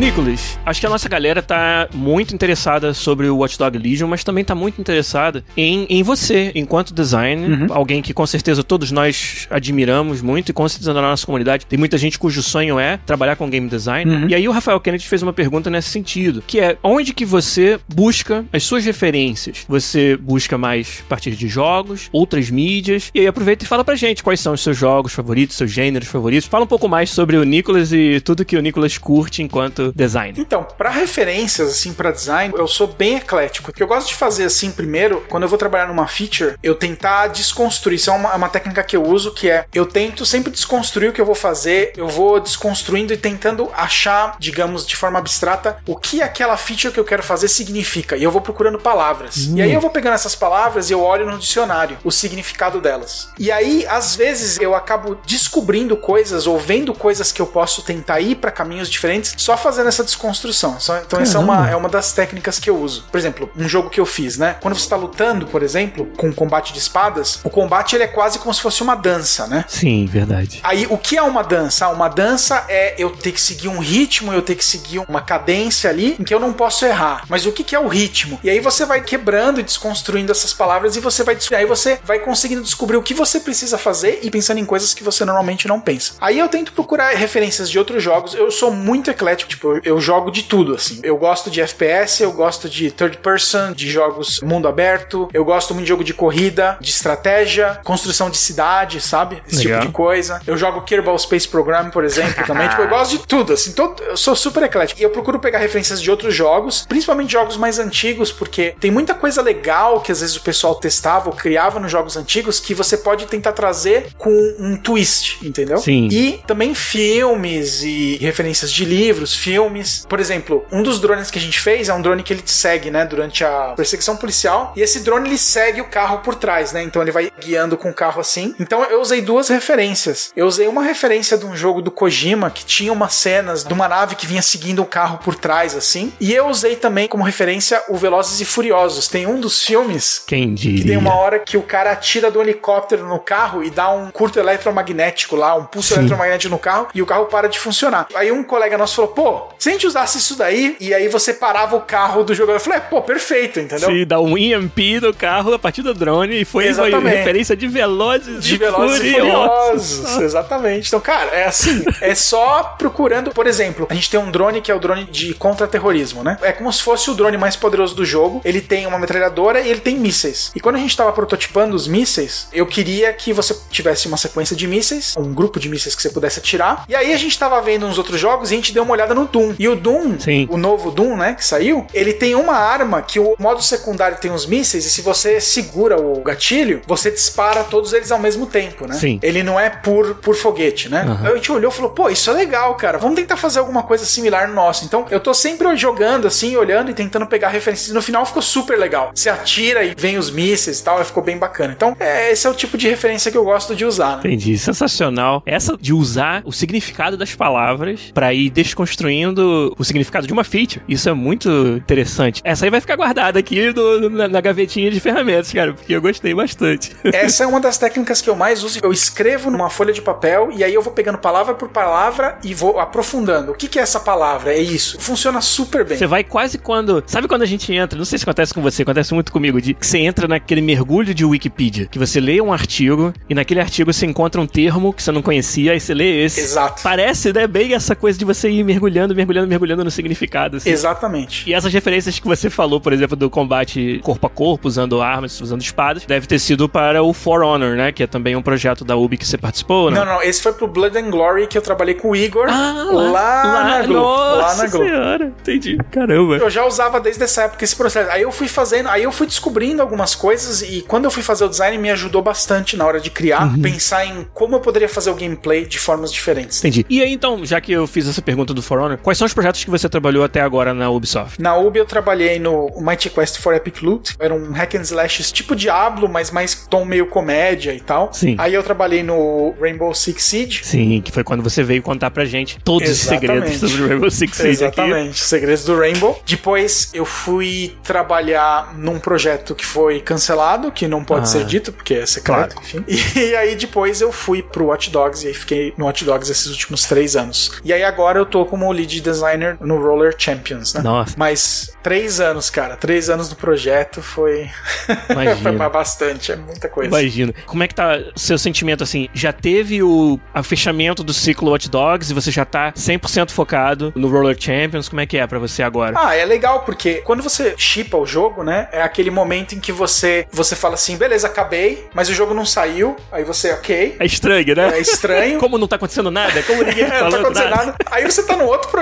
Nicolas, acho que a nossa galera tá muito interessada sobre o Watchdog Legion, mas também tá muito interessada em, em você, enquanto designer, uhum. alguém que com certeza todos nós admiramos muito e com certeza na nossa comunidade tem muita gente cujo sonho é trabalhar com game design. Uhum. E aí o Rafael Kennedy fez uma pergunta nesse sentido, que é onde que você busca as suas referências? Você busca mais a partir de jogos, outras mídias? E aí aproveita e fala pra gente quais são os seus jogos favoritos, seus gêneros favoritos. Fala um pouco mais sobre o Nicolas e tudo que o Nicolas curte enquanto design? Então, para referências, assim, para design, eu sou bem eclético. Que eu gosto de fazer, assim, primeiro, quando eu vou trabalhar numa feature, eu tentar desconstruir. Isso é uma, uma técnica que eu uso, que é eu tento sempre desconstruir o que eu vou fazer, eu vou desconstruindo e tentando achar, digamos, de forma abstrata, o que aquela feature que eu quero fazer significa. E eu vou procurando palavras. Hum. E aí eu vou pegando essas palavras e eu olho no dicionário o significado delas. E aí, às vezes, eu acabo descobrindo coisas ou vendo coisas que eu posso tentar ir para caminhos diferentes só fazendo fazendo essa desconstrução. Então, Caramba. essa é uma, é uma das técnicas que eu uso. Por exemplo, um jogo que eu fiz, né? Quando você está lutando, por exemplo, com combate de espadas, o combate ele é quase como se fosse uma dança, né? Sim, verdade. Aí, o que é uma dança? Uma dança é eu ter que seguir um ritmo, eu ter que seguir uma cadência ali em que eu não posso errar. Mas o que, que é o ritmo? E aí você vai quebrando e desconstruindo essas palavras e você vai aí você vai conseguindo descobrir o que você precisa fazer e pensando em coisas que você normalmente não pensa. Aí eu tento procurar referências de outros jogos. Eu sou muito eclético, tipo, eu, jogo de tudo, assim. Eu gosto de FPS, eu gosto de third person, de jogos mundo aberto, eu gosto muito de jogo de corrida, de estratégia, construção de cidade, sabe? Esse Legal. tipo de coisa. Eu jogo Kerbal Space Program, por exemplo, também. tipo, eu gosto de tudo, assim. Todo, eu sou super eclético. E eu procuro pegar referências de outros jogos, principalmente jogos mais antigos, porque tem muita coisa legal que às vezes o pessoal testava ou criava nos jogos antigos que você pode tentar trazer com um twist, entendeu? Sim. E também filmes e referências de livros, filmes filmes. Por exemplo, um dos drones que a gente fez é um drone que ele te segue, né, durante a perseguição policial. E esse drone ele segue o carro por trás, né? Então ele vai guiando com o carro assim. Então eu usei duas referências. Eu usei uma referência de um jogo do Kojima que tinha umas cenas de uma nave que vinha seguindo o carro por trás assim. E eu usei também como referência o Velozes e Furiosos. Tem um dos filmes Quem diria? que tem uma hora que o cara atira do helicóptero no carro e dá um curto eletromagnético lá, um pulso Sim. eletromagnético no carro e o carro para de funcionar. Aí um colega nosso falou: "Pô, se a gente usasse isso daí, e aí você parava o carro do jogador, eu falei, pô, perfeito, entendeu? Sim, dá um EMP no carro a partir do drone, e foi uma referência de velozes de velozes e furiosos. Exatamente. Então, cara, é assim, é só procurando, por exemplo, a gente tem um drone que é o drone de contra-terrorismo, né? É como se fosse o drone mais poderoso do jogo, ele tem uma metralhadora e ele tem mísseis. E quando a gente tava prototipando os mísseis, eu queria que você tivesse uma sequência de mísseis, um grupo de mísseis que você pudesse atirar, e aí a gente tava vendo uns outros jogos e a gente deu uma olhada no Doom. E o Doom, Sim. o novo Doom, né, que saiu, ele tem uma arma que o modo secundário tem os mísseis e se você segura o gatilho, você dispara todos eles ao mesmo tempo, né? Sim. Ele não é por, por foguete, né? Uhum. Aí a gente olhou e falou, pô, isso é legal, cara. Vamos tentar fazer alguma coisa similar no nosso. Então, eu tô sempre jogando assim, olhando e tentando pegar referências. No final ficou super legal. Você atira e vem os mísseis e tal, ficou bem bacana. Então, é, esse é o tipo de referência que eu gosto de usar, né? Entendi. Sensacional. Essa de usar o significado das palavras para ir desconstruindo entendendo o significado de uma feature. Isso é muito interessante. Essa aí vai ficar guardada aqui do, na, na, gavetinha de ferramentas, cara, porque eu gostei bastante. Essa é uma das técnicas que eu mais uso. Eu escrevo numa folha de papel e aí eu vou pegando palavra por palavra e vou aprofundando. O que, que é essa palavra? É isso. Funciona super bem. Você vai quase quando. Sabe quando a gente entra? Não sei se acontece com você, acontece muito comigo, de que você entra naquele mergulho de Wikipedia, que você lê um artigo e naquele artigo você encontra um termo que você não conhecia, aí você lê esse. Exato. Parece, né, bem essa coisa de você ir mergulhando, mergulhando, mergulhando no significado. Assim. Exatamente. E essas referências que você falou, por exemplo, do combate corpo a corpo, usando armas, usando espadas, deve ter sido para o For Honor, né? Que é também um projeto da Ubi que você participou, né? Não, não, esse foi pro Blood and Glory que eu trabalhei com o Igor ah, lá, lá, lá na Globo. Nossa lá na Globo. senhora, entendi. Caramba. Eu já usava desde essa época esse processo. Aí eu fui fazendo, aí eu fui descobrindo algumas coisas e quando eu fui fazer o design me ajudou bastante na hora de criar, uhum. pensar em como eu poderia fazer o gameplay de formas diferentes. Entendi. E aí então, já que eu fiz essa pergunta do For Honor, quais são os projetos que você trabalhou até agora na Ubisoft? Na Ubi eu trabalhei no Mighty Quest for Epic Loot, era um hack and slash tipo Diablo, mas mais tom meio comédia e tal. Sim. Aí eu trabalhei no Rainbow Six Siege. Sim, que foi quando você veio contar pra gente todos Exatamente. os segredos sobre o Rainbow Six Siege Exatamente, aqui. segredos do Rainbow. Depois eu fui trabalhar num projeto que foi cancelado, que não pode ah, ser dito, porque é secreto, claro. enfim. E aí depois eu fui pro Watch Dogs e aí fiquei no Watch Dogs esses últimos três anos. E aí agora eu tô como lead designer no Roller Champions, né? Nossa. Mas três anos, cara, três anos do projeto foi. foi bastante, é muita coisa. Imagino. Como é que tá o seu sentimento assim? Já teve o fechamento do ciclo Watch Dogs e você já tá 100% focado no Roller Champions? Como é que é para você agora? Ah, é legal porque quando você chipa o jogo, né? É aquele momento em que você você fala assim, beleza, acabei, mas o jogo não saiu. Aí você, ok. É estranho, né? É estranho. Como não tá acontecendo nada? Como ninguém tá é, não tá acontecendo nada. nada. Aí você tá no outro projeto.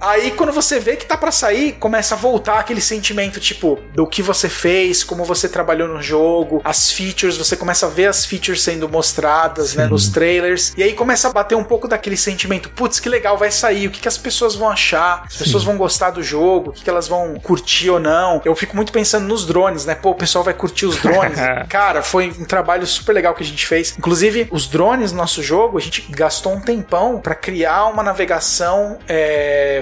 Aí quando você vê que tá para sair, começa a voltar aquele sentimento tipo do que você fez, como você trabalhou no jogo, as features, você começa a ver as features sendo mostradas, né, Sim. né, nos trailers. E aí começa a bater um pouco daquele sentimento, putz, que legal vai sair, o que, que as pessoas vão achar? As Sim. pessoas vão gostar do jogo, o que, que elas vão curtir ou não. Eu fico muito pensando nos drones, né? Pô, o pessoal vai curtir os drones. Cara, foi um trabalho super legal que a gente fez. Inclusive, os drones no nosso jogo, a gente gastou um tempão para criar uma navegação é,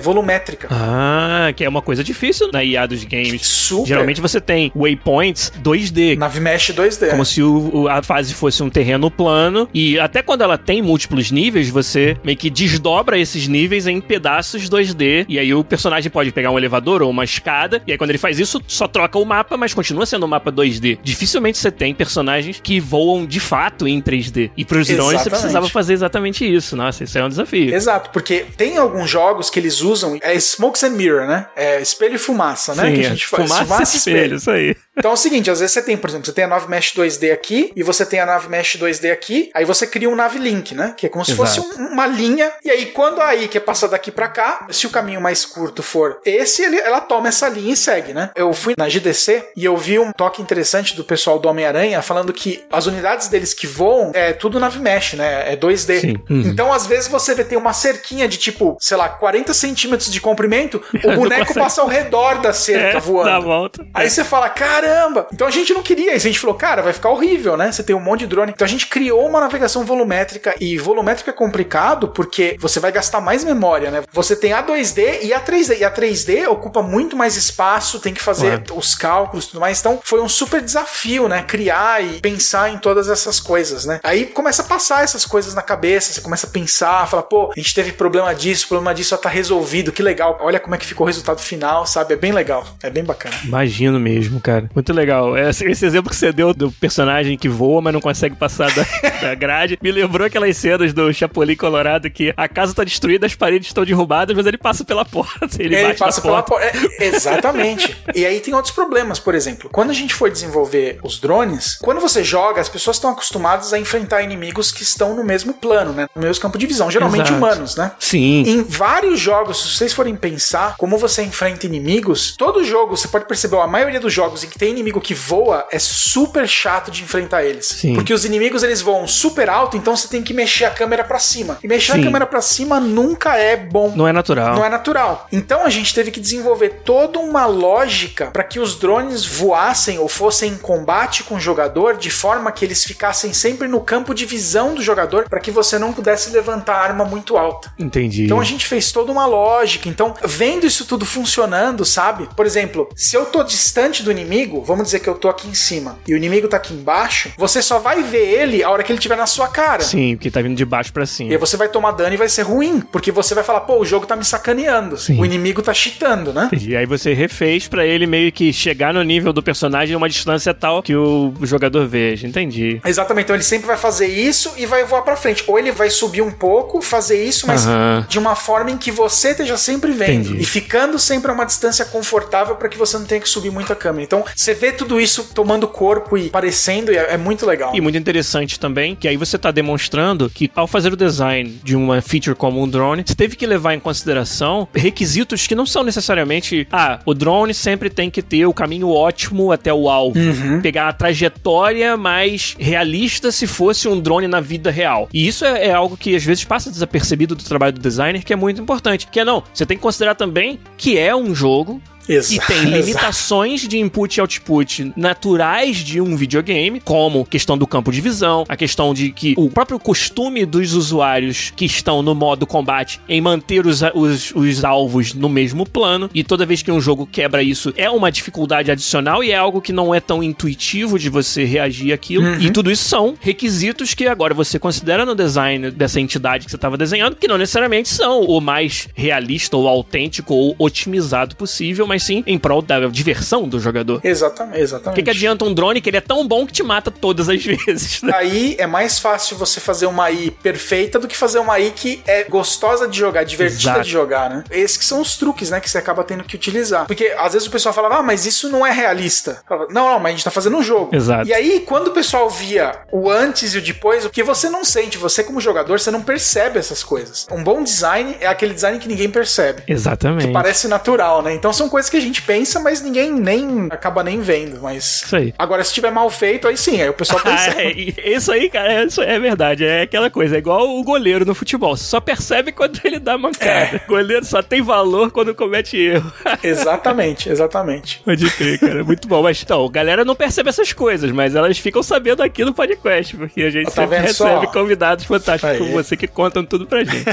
volumétrica. Ah, que é uma coisa difícil na IA dos games. Super. Geralmente você tem waypoints 2D. Nave Mesh 2D. Como se o, a fase fosse um terreno plano. E até quando ela tem múltiplos níveis, você meio que desdobra esses níveis em pedaços 2D. E aí o personagem pode pegar um elevador ou uma escada. E aí quando ele faz isso, só troca o mapa, mas continua sendo um mapa 2D. Dificilmente você tem personagens que voam de fato em 3D. E pros drones você precisava fazer exatamente isso. Nossa, isso é um desafio. Exato, porque tem alguns jogos que eles usam. É Smokes and Mirror, né? É espelho e fumaça, né? Sim, que a gente faz. Fumaça, fumaça e espelho, espelho, isso aí. Então é o seguinte, às vezes você tem, por exemplo, você tem a nave mesh 2D aqui e você tem a nave mesh 2D aqui, aí você cria um nave link, né? Que é como se Exato. fosse um, uma linha. E aí quando a I quer passar daqui para cá, se o caminho mais curto for esse, ele, ela toma essa linha e segue, né? Eu fui na GDC e eu vi um toque interessante do pessoal do Homem-Aranha falando que as unidades deles que voam é tudo nave mesh, né? É 2D. Uhum. Então às vezes você vê tem uma cerquinha de tipo, sei lá, 40 centímetros de comprimento, o boneco passa ao redor da cerca é, voando. Dá volta. Aí você fala, cara caramba! Então a gente não queria isso. A gente falou, cara, vai ficar horrível, né? Você tem um monte de drone. Então a gente criou uma navegação volumétrica. E volumétrica é complicado porque você vai gastar mais memória, né? Você tem a 2D e a 3D. E a 3D ocupa muito mais espaço, tem que fazer os cálculos e tudo mais. Então foi um super desafio, né? Criar e pensar em todas essas coisas, né? Aí começa a passar essas coisas na cabeça, você começa a pensar, fala, pô, a gente teve problema disso, problema disso já tá resolvido, que legal. Olha como é que ficou o resultado final, sabe? É bem legal, é bem bacana. Imagino mesmo, cara. Muito legal. Esse, esse, exemplo que você deu do personagem que voa, mas não consegue passar da, da grade, me lembrou aquelas cenas do Chapolin Colorado que a casa tá destruída, as paredes estão derrubadas, mas ele passa pela porta. Ele, ele passa pela porta. É, exatamente. e aí tem outros problemas, por exemplo. Quando a gente foi desenvolver os drones, quando você joga, as pessoas estão acostumadas a enfrentar inimigos que estão no mesmo plano, né? No mesmo campo de visão, geralmente Exato. humanos, né? Sim. Em vários jogos, se vocês forem pensar como você enfrenta inimigos, todo jogo, você pode perceber, a maioria dos jogos em que tem inimigo que voa, é super chato de enfrentar eles. Sim. Porque os inimigos eles voam super alto, então você tem que mexer a câmera pra cima. E mexer Sim. a câmera pra cima nunca é bom. Não é natural. Não é natural. Então a gente teve que desenvolver toda uma lógica para que os drones voassem ou fossem em combate com o jogador de forma que eles ficassem sempre no campo de visão do jogador para que você não pudesse levantar a arma muito alta. Entendi. Então a gente fez toda uma lógica. Então, vendo isso tudo funcionando, sabe? Por exemplo, se eu tô distante do inimigo, vamos dizer que eu tô aqui em cima e o inimigo tá aqui embaixo, você só vai ver ele a hora que ele estiver na sua cara. Sim, porque tá vindo de baixo pra E aí cima. você vai tomar dano e vai ser ruim, porque você vai falar, pô, o jogo tá me sacaneando. Sim. O inimigo tá cheatando, né? E aí você refez pra ele meio que chegar no nível do personagem a uma distância tal que o jogador veja. Entendi. Exatamente, então ele sempre vai fazer isso e vai voar pra frente. Ou ele vai subir um pouco, fazer isso, mas Aham. de uma forma em que você esteja sempre vendo. Entendi. E ficando sempre a uma distância confortável para que você não tenha que subir muito a câmera. Então, você vê tudo isso tomando corpo e parecendo, e é, é muito legal. E muito interessante também, que aí você tá demonstrando que ao fazer o design de uma feature como um drone, você teve que levar em consideração requisitos que não são necessariamente, ah, o drone sempre tem que ter o caminho ótimo até o alvo. Pegar a trajetória mais realista se fosse um drone na vida real. E isso é, é algo que às vezes passa desapercebido do trabalho do designer, que é muito importante. Que é não, você tem que considerar também que é um jogo Exa- e tem Exato. limitações de input e output naturais de um videogame, como questão do campo de visão, a questão de que o próprio costume dos usuários que estão no modo combate em manter os, os, os alvos no mesmo plano, e toda vez que um jogo quebra isso é uma dificuldade adicional e é algo que não é tão intuitivo de você reagir àquilo. E tudo isso são requisitos que agora você considera no design dessa entidade que você estava desenhando, que não necessariamente são o mais realista ou autêntico ou otimizado possível, mas sim em prol da diversão do jogador. Exatamente, O exatamente. que, que adianta um drone que ele é tão bom que te mata todas as vezes, né? Aí é mais fácil você fazer uma AI perfeita do que fazer uma AI que é gostosa de jogar, divertida Exato. de jogar, né? Esses que são os truques, né, que você acaba tendo que utilizar. Porque às vezes o pessoal fala, ah, mas isso não é realista. Fala, não, não, mas a gente tá fazendo um jogo. Exato. E aí, quando o pessoal via o antes e o depois, o que você não sente, você como jogador, você não percebe essas coisas. Um bom design é aquele design que ninguém percebe. Exatamente. Parece natural, né? Então são coisas que a gente pensa, mas ninguém nem acaba nem vendo. Mas. Isso aí. Agora, se tiver mal feito, aí sim, aí o pessoal Ah, percebe. é, e isso aí, cara, é, isso é verdade. É aquela coisa, é igual o goleiro no futebol. Você só percebe quando ele dá mancada. O goleiro só tem valor quando comete erro. Exatamente, exatamente. Pode crer, cara. Muito bom. Mas então, a galera não percebe essas coisas, mas elas ficam sabendo aqui no podcast, porque a gente Tá sempre vendo só? recebe convidados fantásticos como você que contam tudo pra gente.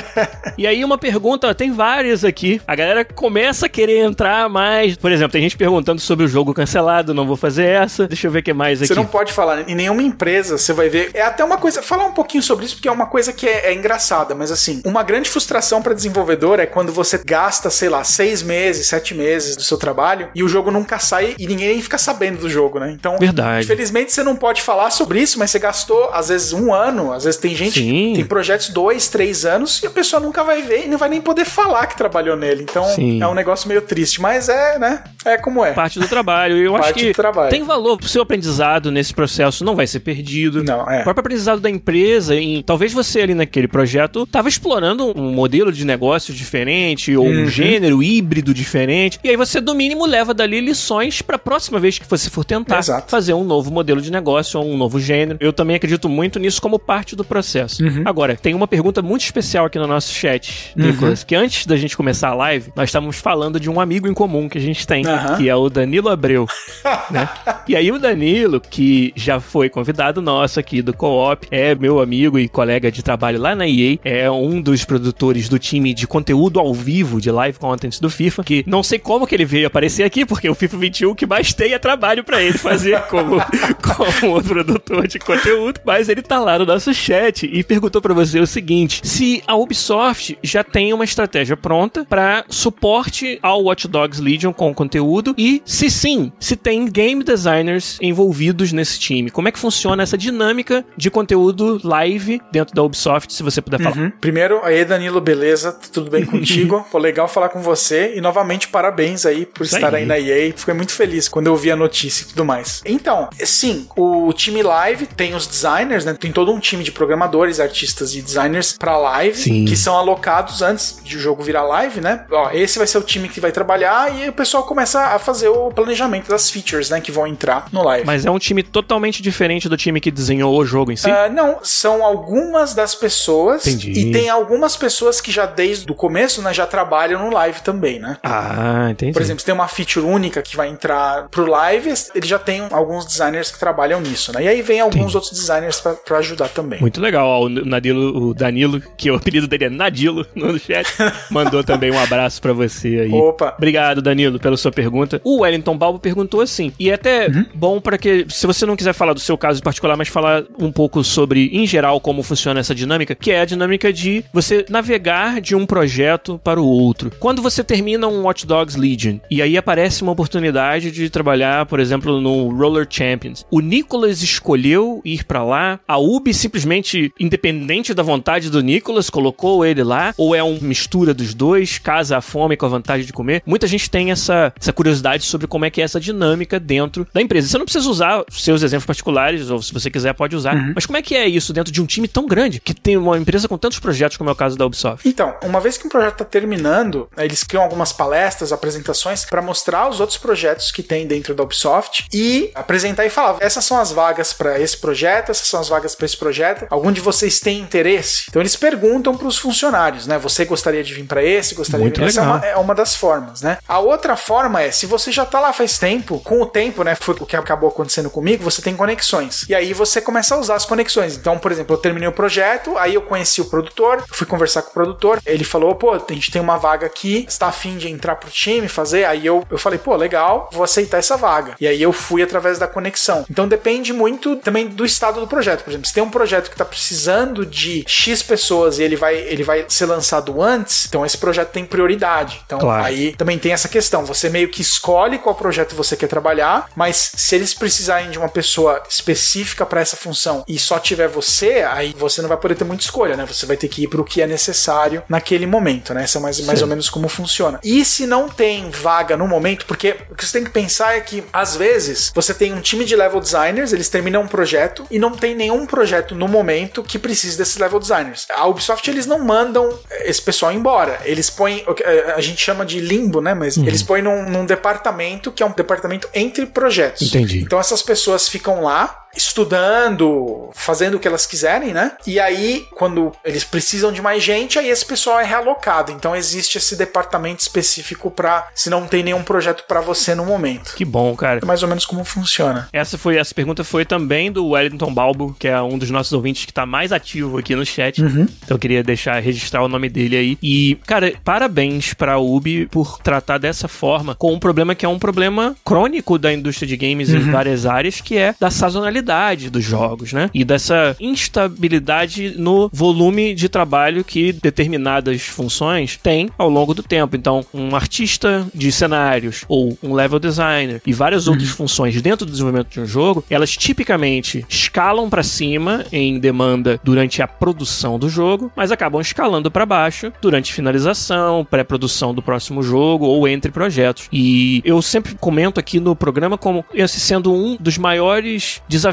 e aí, uma pergunta, ó, tem várias aqui. A galera começa a querer entrar mais. Por exemplo, tem gente perguntando sobre o jogo cancelado, não vou fazer essa. Deixa eu ver o que mais aqui. Você não pode falar em nenhuma empresa, você vai ver. É até uma coisa. Falar um pouquinho sobre isso, porque é uma coisa que é, é engraçada, mas assim, uma grande frustração para desenvolvedor é quando você gasta, sei lá, seis meses, sete meses do seu trabalho e o jogo nunca sai e ninguém fica sabendo do jogo, né? Então, Verdade. infelizmente você não pode falar sobre isso, mas você gastou, às vezes, um ano, às vezes tem gente, Sim. tem projetos dois, três anos e a pessoa nunca vai ver e não vai nem poder falar que trabalhou nele. Então, Sim. é um negócio meio triste, mas é, né? É como é. Parte do trabalho. Eu acho Parte que do trabalho. tem valor. O seu aprendizado nesse processo não vai ser perdido. Não, é. O próprio aprendizado da empresa, em talvez você ali naquele projeto estava explorando um modelo de negócio diferente ou Uhum. um gênero híbrido diferente. E aí você, no mínimo, leva dali lições para a próxima vez que você for tentar Exato. fazer um novo modelo de negócio ou um novo gênero. Eu também acredito muito nisso como parte do processo. Uhum. Agora, tem uma pergunta muito especial aqui no nosso chat, Nicolas, que antes da gente começar a live, nós estávamos falando de um amigo em comum que a gente tem, Aham. que é o Danilo Abreu. né? E aí o Danilo, que já foi convidado nosso aqui do Co-op, é meu amigo e colega de trabalho lá na EA, é um dos produtores do time de conteúdo ao vivo de live content do FIFA, que não sei como que ele veio aparecer aqui, porque o FIFA 21 que mais tem é trabalho pra ele fazer como, como produtor de conteúdo, mas ele tá lá no nosso chat e perguntou pra você o seguinte: se a Ubisoft já tem uma estratégia pronta pra suporte ao Watch Dogs Legion com conteúdo e se sim, se tem game designers envolvidos nesse time. Como é que funciona essa dinâmica de conteúdo live dentro da Ubisoft, se você puder falar? Uhum. Primeiro, aí Danilo, beleza? Tudo bem contigo? Pô, legal falar com você. E novamente, parabéns aí por Isso estar aí. aí na EA. Fiquei muito feliz quando eu vi a notícia e tudo mais. Então, sim, o time live tem os designers, né? Tem todo um time de programadores, artistas e designers pra live, Sim. que são alocados antes de o jogo virar live, né? Ó, esse vai ser o time que vai trabalhar e o pessoal começa a fazer o planejamento das features, né, que vão entrar no live. Mas é um time totalmente diferente do time que desenhou o jogo em si? Uh, não, são algumas das pessoas Entendi. e tem algumas pessoas que já desde o começo, né, já trabalham no live também, né? Ah, entendi. Por exemplo, se tem uma feature única que vai entrar pro live, ele já tem alguns designers que trabalham nisso, né? E aí vem alguns Entendi. outros designers para ajudar também. Muito legal. Ó, o Nadilo, o Danilo, que o apelido dele é Nadilo no chat, mandou também um abraço pra você aí. Opa. Obrigado, Danilo, pela sua pergunta. O Wellington Balbo perguntou assim, e é até bom para que, se você não quiser falar do seu caso em particular, mas falar um pouco sobre, em geral, como funciona essa dinâmica, que é a dinâmica de você navegar de um projeto para o outro. Quando você termina um Watch Dogs Legion, e aí aparece uma oportunidade de trabalhar, por exemplo, no Roller Champions, o Nicholas escolheu ir pra lá, a Ubi simplesmente, independente da vontade do Nicholas, colocou ele lá, ou é uma mistura dos dois, casa a fome com a vontade de comer. Muita gente tem essa, essa curiosidade sobre como é que é essa dinâmica dentro da empresa. Você não precisa usar seus exemplos particulares, ou se você quiser pode usar, mas como é que é isso dentro de um time tão grande, que tem uma empresa com tantos projetos como é o caso da Ubisoft? Então, uma vez que um projeto está terminando, né, eles criam algumas palestras, apresentações para mostrar os outros projetos que tem dentro da Ubisoft e apresentar e falar: essas são as vagas para esse projeto, essas são as vagas para esse projeto. Algum de vocês tem interesse? Então eles perguntam para os funcionários, né? Você gostaria de vir para esse? Gostaria Muito de vir? Essa é legal. uma, é uma das formas, né? A outra forma é se você já tá lá faz tempo, com o tempo, né? Foi o que acabou acontecendo comigo. Você tem conexões e aí você começa a usar as conexões. Então, por exemplo, eu terminei o projeto, aí eu conheci o produtor, fui conversar com o produtor, ele falou, pô, a gente tem uma vaga aqui, está afim de entrar pro time, fazer? Aí eu, eu falei, pô, legal, vou aceitar essa vaga. E aí eu fui através da conexão. Então depende muito também do estado do projeto. Por exemplo, se tem um projeto que está precisando de X pessoas e ele vai, ele vai ser lançado antes, então esse projeto tem prioridade. Então Claro. aí também tem essa questão. Você meio que escolhe qual projeto você quer trabalhar, mas se eles precisarem de uma pessoa específica para essa função e só tiver você, aí você não vai poder ter muita escolha, né? Você vai ter que ir pro que é necessário naquele momento, né? Essa é mais, mais ou menos como funciona. E se não tem vaga no momento, porque o que você tem que pensar é que às vezes você tem um time de level designers, eles terminam um projeto e não tem nenhum projeto no momento que precise desses level designers. A Ubisoft eles não mandam esse pessoal embora. Eles põem, o a gente chama de limbo, né? Mas eles põem num, num departamento que é um departamento entre projetos. Entendi. Então essas pessoas ficam lá estudando, fazendo o que elas quiserem, né? E aí, quando eles precisam de mais gente, aí esse pessoal é realocado. Então existe esse departamento específico para se não tem nenhum projeto para você no momento. Que bom, cara. É mais ou menos como funciona. Essa foi essa pergunta foi também do Wellington Balbo, que é um dos nossos ouvintes que tá mais ativo aqui no chat. Então eu queria deixar registrar o nome dele aí. E, cara, parabéns pra Ubi por tratar dessa forma com um problema que é um problema crônico da indústria de games em várias áreas, que é da sazonalidade dos jogos, né? E dessa instabilidade no volume de trabalho que determinadas funções têm ao longo do tempo. Então, um artista de cenários ou um level designer e várias outras funções dentro do desenvolvimento de um jogo, elas tipicamente escalam pra cima em demanda durante a produção do jogo, mas acabam escalando pra baixo durante finalização, pré-produção do próximo jogo ou entre projetos. E eu sempre comento aqui no programa como esse sendo um dos maiores desafios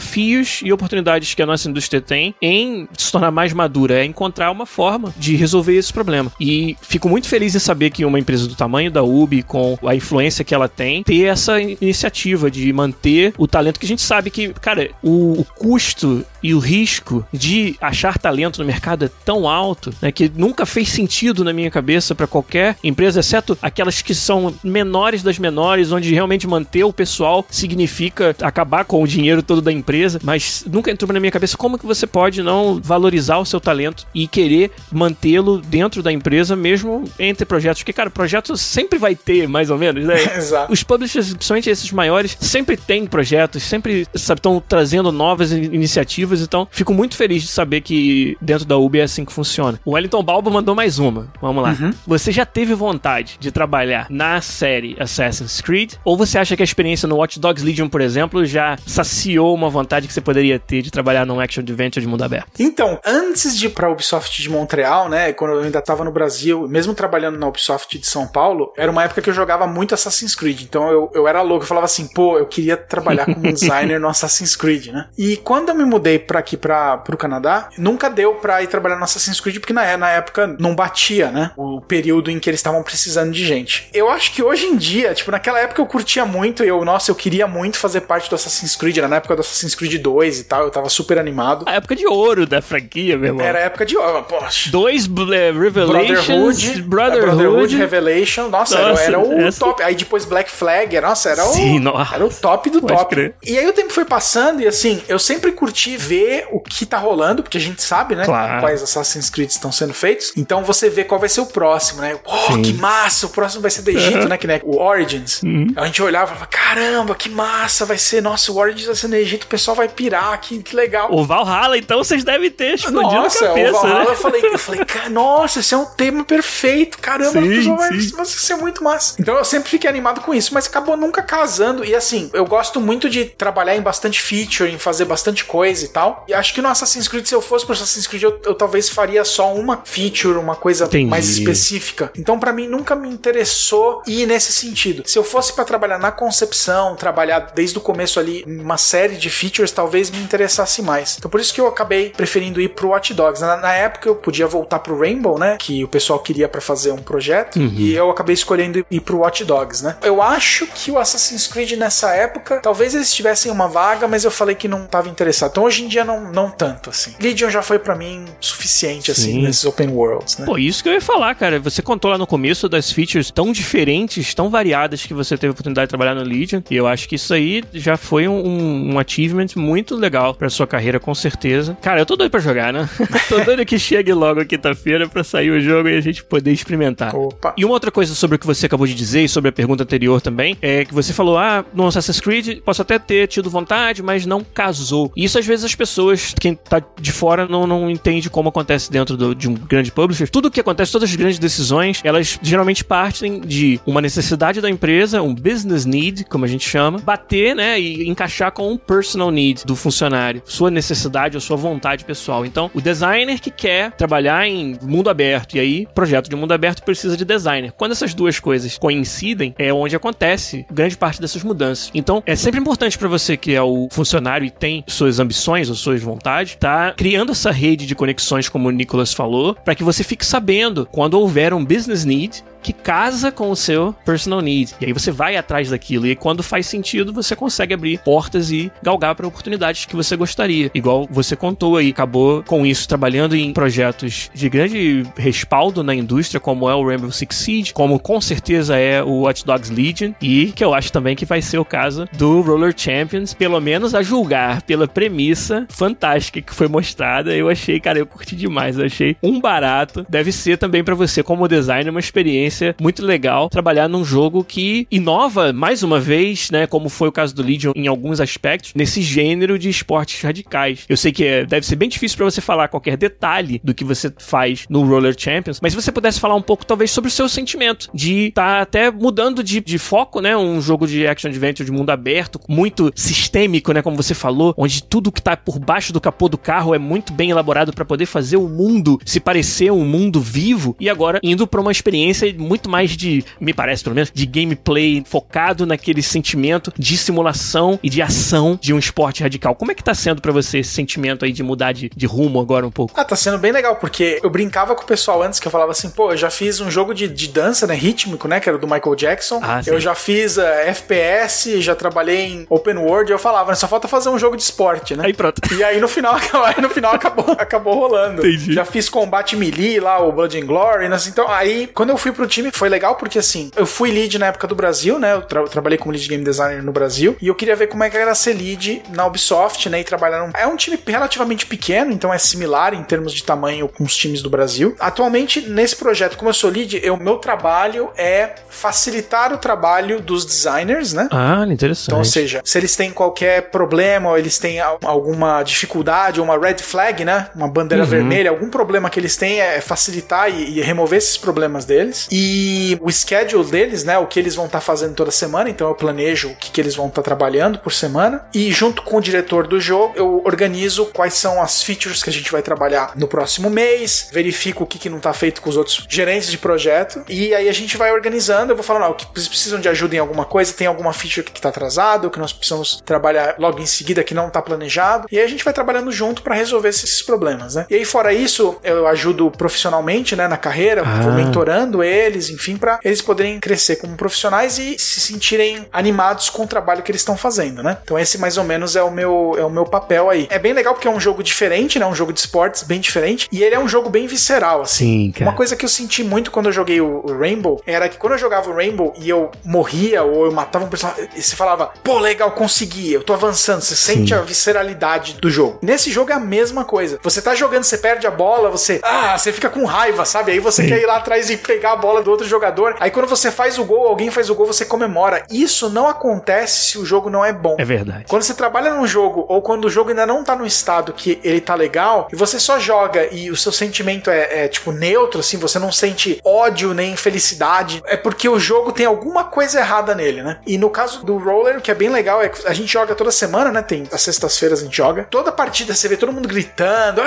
e oportunidades que a nossa indústria tem em se tornar mais madura, é encontrar uma forma de resolver esse problema. E fico muito feliz em saber que uma empresa do tamanho da Ubi, com a influência que ela tem, ter essa iniciativa de manter o talento que a gente sabe que, cara, o, o custo e o risco de achar talento no mercado é tão alto, né, que nunca fez sentido na minha cabeça para qualquer empresa, exceto aquelas que são menores das menores, onde realmente manter o pessoal significa acabar com o dinheiro todo da empresa, mas nunca entrou na minha cabeça como que você pode não valorizar o seu talento e querer mantê-lo dentro da empresa mesmo entre projetos, porque cara, projeto sempre vai ter, mais ou menos, né? Exato. Os publishers, principalmente esses maiores, sempre têm projetos, sempre estão trazendo novas in- iniciativas, então fico muito feliz de saber que dentro da Ubi é assim que funciona. O Wellington Balbo mandou mais uma. Vamos lá. Você já teve vontade de trabalhar na série Assassin's Creed? Ou você acha que a experiência no Watch Dogs Legion, por exemplo, já saciou uma vontade que você poderia ter de trabalhar num action adventure de mundo aberto? Então, antes de ir pra Ubisoft de Montreal, né, quando eu ainda tava no Brasil, mesmo trabalhando na Ubisoft de São Paulo, era uma época que eu jogava muito Assassin's Creed. Então eu, eu era louco, eu falava assim, pô, eu queria trabalhar como designer no Assassin's Creed, né? E quando eu me mudei pra aqui, pra, pro Canadá, nunca deu pra ir trabalhar no Assassin's Creed, porque na, na época não batia, né? O período em que eles estavam precisando de gente. Eu acho que hoje em dia, tipo, naquela época eu curtia muito, eu, nossa, eu queria muito fazer parte do Assassin's Creed, era na época do Assassin's Creed 2 e tal, eu tava super animado. A época de ouro da franquia, meu irmão. Era a época de ouro, poxa. Dois é, Revelations, Brotherhood, Brotherhood, Brotherhood Revelation, nossa, Nossa, era, era o essa- top. Aí depois Black Flag, nossa, era o, Sim, nossa. era o top do Pode top. crer. E aí o tempo foi passando e assim, eu sempre curti ver o que tá rolando, porque a gente sabe, né, Claro. quais Assassin's Creed estão sendo feitos. Então você vê qual vai ser o próximo, né? Oh, que massa, o próximo vai ser do Egito, né, que né, o Origins. Uhum. A gente olhava e falava, caramba, que massa, vai ser, nossa, o Origins vai ser no Egito, o pessoal vai pirar, que, que legal. O Valhalla, então, vocês devem ter explodido Nossa, a cabeça, o Valhalla, né? eu falei, eu falei, cara, nossa, esse é um tema perfeito. Caramba, Sim, vai, sim. vai ser muito massa. Então eu sempre fiquei animado com isso, mas acabou nunca casando. E assim, eu gosto muito de trabalhar em bastante feature, em fazer bastante coisa e tal. E acho que no Assassin's Creed, se eu fosse pro Assassin's Creed, eu, eu talvez faria só uma feature, uma coisa Entendi. mais específica. Então, pra mim, nunca me interessou ir nesse sentido. Se eu fosse pra trabalhar na concepção, trabalhar desde o começo ali em uma série de features, talvez me interessasse mais. Então, por isso que eu acabei preferindo ir pro Watch Dogs. Na, na época, eu podia voltar pro Rainbow, né? Que o pessoal queria pra fazer um projeto. E eu acabei escolhendo ir pro Watch Dogs, né? Eu acho que o Assassin's Creed nessa época, talvez eles tivessem uma vaga, mas eu falei que não tava interessado. Então, hoje em dia, não, não tanto, assim. Legion já foi pra mim suficiente, assim, Sim. nesses open worlds, né? Pô, isso que eu ia falar, cara. Você contou lá no começo das features tão diferentes, tão variadas que você teve a oportunidade de trabalhar no Legion. E eu acho que isso aí já foi um, um achievement muito legal pra sua carreira, com certeza. Cara, eu tô doido pra jogar, né? tô doido que chegue logo quinta-feira pra sair o jogo e a gente poder experimentar. Opa. E uma outra coisa sobre o que você acabou de dizer e sobre a pergunta anterior também, é que você falou, ah, no Assassin's Creed posso até ter tido vontade, mas não casou. E isso às vezes as pessoas, quem tá de fora, não, não entende como acontece dentro do- de um grande publisher. Tudo o que acontece, todas as grandes decisões, elas geralmente partem de uma necessidade da empresa, um business need, como a gente chama, bater, né, e encaixar com um personal need do funcionário, sua necessidade ou sua vontade pessoal. Então, o designer que quer trabalhar em mundo aberto, e aí, projeto de mundo aberto precisa de designer. Quando essas duas coisas coincidem, é onde acontece grande parte dessas mudanças. Então, é sempre importante para você que é o funcionário e tem suas ambições ou suas vontades, tá criando essa rede de conexões, como o Nicolas falou, para que você fique sabendo quando houver um business need que casa com o seu personal need. E aí você vai atrás daquilo. E quando faz sentido, você consegue abrir portas e galgar para oportunidades que você gostaria. Igual você contou aí, acabou com isso trabalhando em projetos de grande respaldo na indústria, como é o Rainbow Six Siege, como com certeza é o Watch Dogs Legion, e que eu acho também que vai ser o caso do Roller Champions, pelo menos a julgar pela premissa fantástica que foi mostrada. Eu achei, cara, eu curti demais. Eu achei um barato. Deve ser também para você, como designer, uma experiência muito legal trabalhar num jogo que inova mais uma vez, né? Como foi o caso do Legion em alguns aspectos, nesse gênero de esportes radicais. Eu sei que é- deve ser bem difícil para você falar qualquer detalhe do que você faz no Roller Champions, mas se você pudesse falar um pouco, talvez, sobre o seu sentimento de estar até mudando de, de foco, né? Um jogo de action adventure de mundo aberto, muito sistêmico, né? Como você falou, onde tudo que tá por baixo do capô do carro é muito bem elaborado para poder fazer o mundo se parecer um mundo vivo e agora indo para uma experiência muito mais de, me parece pelo menos, de gameplay focado naquele sentimento de simulação e de ação de um esporte radical. Como é que tá sendo para você esse sentimento aí de mudar de, de rumo agora um pouco? Ah, tá sendo bem legal, porque eu brincava com o pessoal antes que eu falava assim, pô, eu já fiz um jogo de, de dança, né, rítmico, né, que era do Michael Jackson. Ah, eu já fiz eh, FPS, já trabalhei em Open World, e eu falava, só falta fazer um jogo de esporte, né? Aí pronto. E aí no final, aí no final acabou, acabou rolando. Entendi. Já fiz combate melee lá, o Blood and Glory, né? Então aí, quando eu fui pro time, foi legal porque assim, eu fui lead na época do Brasil, né? Eu tra- trabalhei como lead game designer no Brasil e eu queria ver como é que era ser lead na Ubisoft, né? E trabalhar num... É um time relativamente pequeno, então é similar em termos de tamanho com os times do Brasil. Atualmente, nesse projeto, como eu sou lead, o meu trabalho é facilitar o trabalho dos designers, né? Ah, interessante. Então, ou seja, se eles têm qualquer problema, ou eles têm al- alguma dificuldade, ou uma red flag, né? Uma bandeira Uhum. vermelha, algum problema que eles têm é facilitar e, e remover esses problemas deles. e o schedule deles, né, o que eles vão estar tá fazendo toda semana, então eu planejo o que, que eles vão estar tá trabalhando por semana e junto com o diretor do jogo eu organizo quais são as features que a gente vai trabalhar no próximo mês, verifico o que, que não está feito com os outros gerentes de projeto e aí a gente vai organizando, eu vou falando, ah, o que vocês precisam de ajuda em alguma coisa, tem alguma feature que está atrasado, que nós precisamos trabalhar logo em seguida que não está planejado e aí a gente vai trabalhando junto para resolver esses problemas, né? E aí fora isso, eu ajudo profissionalmente, né, na carreira, ah. vou mentorando eles, enfim, para eles poderem crescer como profissionais e se sentirem animados com o trabalho que eles estão fazendo, né? Então esse mais ou menos é o meu é o meu papel aí. É bem legal porque é um jogo diferente, né? Um jogo de esportes bem diferente e ele é um jogo bem visceral assim. Sim, cara. Uma coisa que eu senti muito quando eu joguei o Rainbow era que quando eu jogava o Rainbow e eu morria ou eu matava um personagem, você falava, pô, legal, consegui, eu tô avançando, você Sim. sente a visceralidade do jogo. Nesse jogo é a mesma coisa. Você tá jogando, você perde a bola, você, ah, você fica com raiva, sabe? Aí você Sim. quer ir lá atrás e pegar a bola do outro jogador. Aí quando você faz o gol, alguém faz o gol, você comemora. Isso não acontece se o jogo não é bom. É verdade. Quando você trabalha num jogo ou quando o jogo ainda não tá no estado que ele tá legal e você só joga e o seu sentimento é, é tipo neutro, assim, você não sente ódio nem felicidade, é porque o jogo tem alguma coisa errada nele, né? E no caso do Roller, o que é bem legal é que a gente joga toda semana, né? Tem as sextas-feiras a gente joga. Toda partida você vê todo mundo gritando,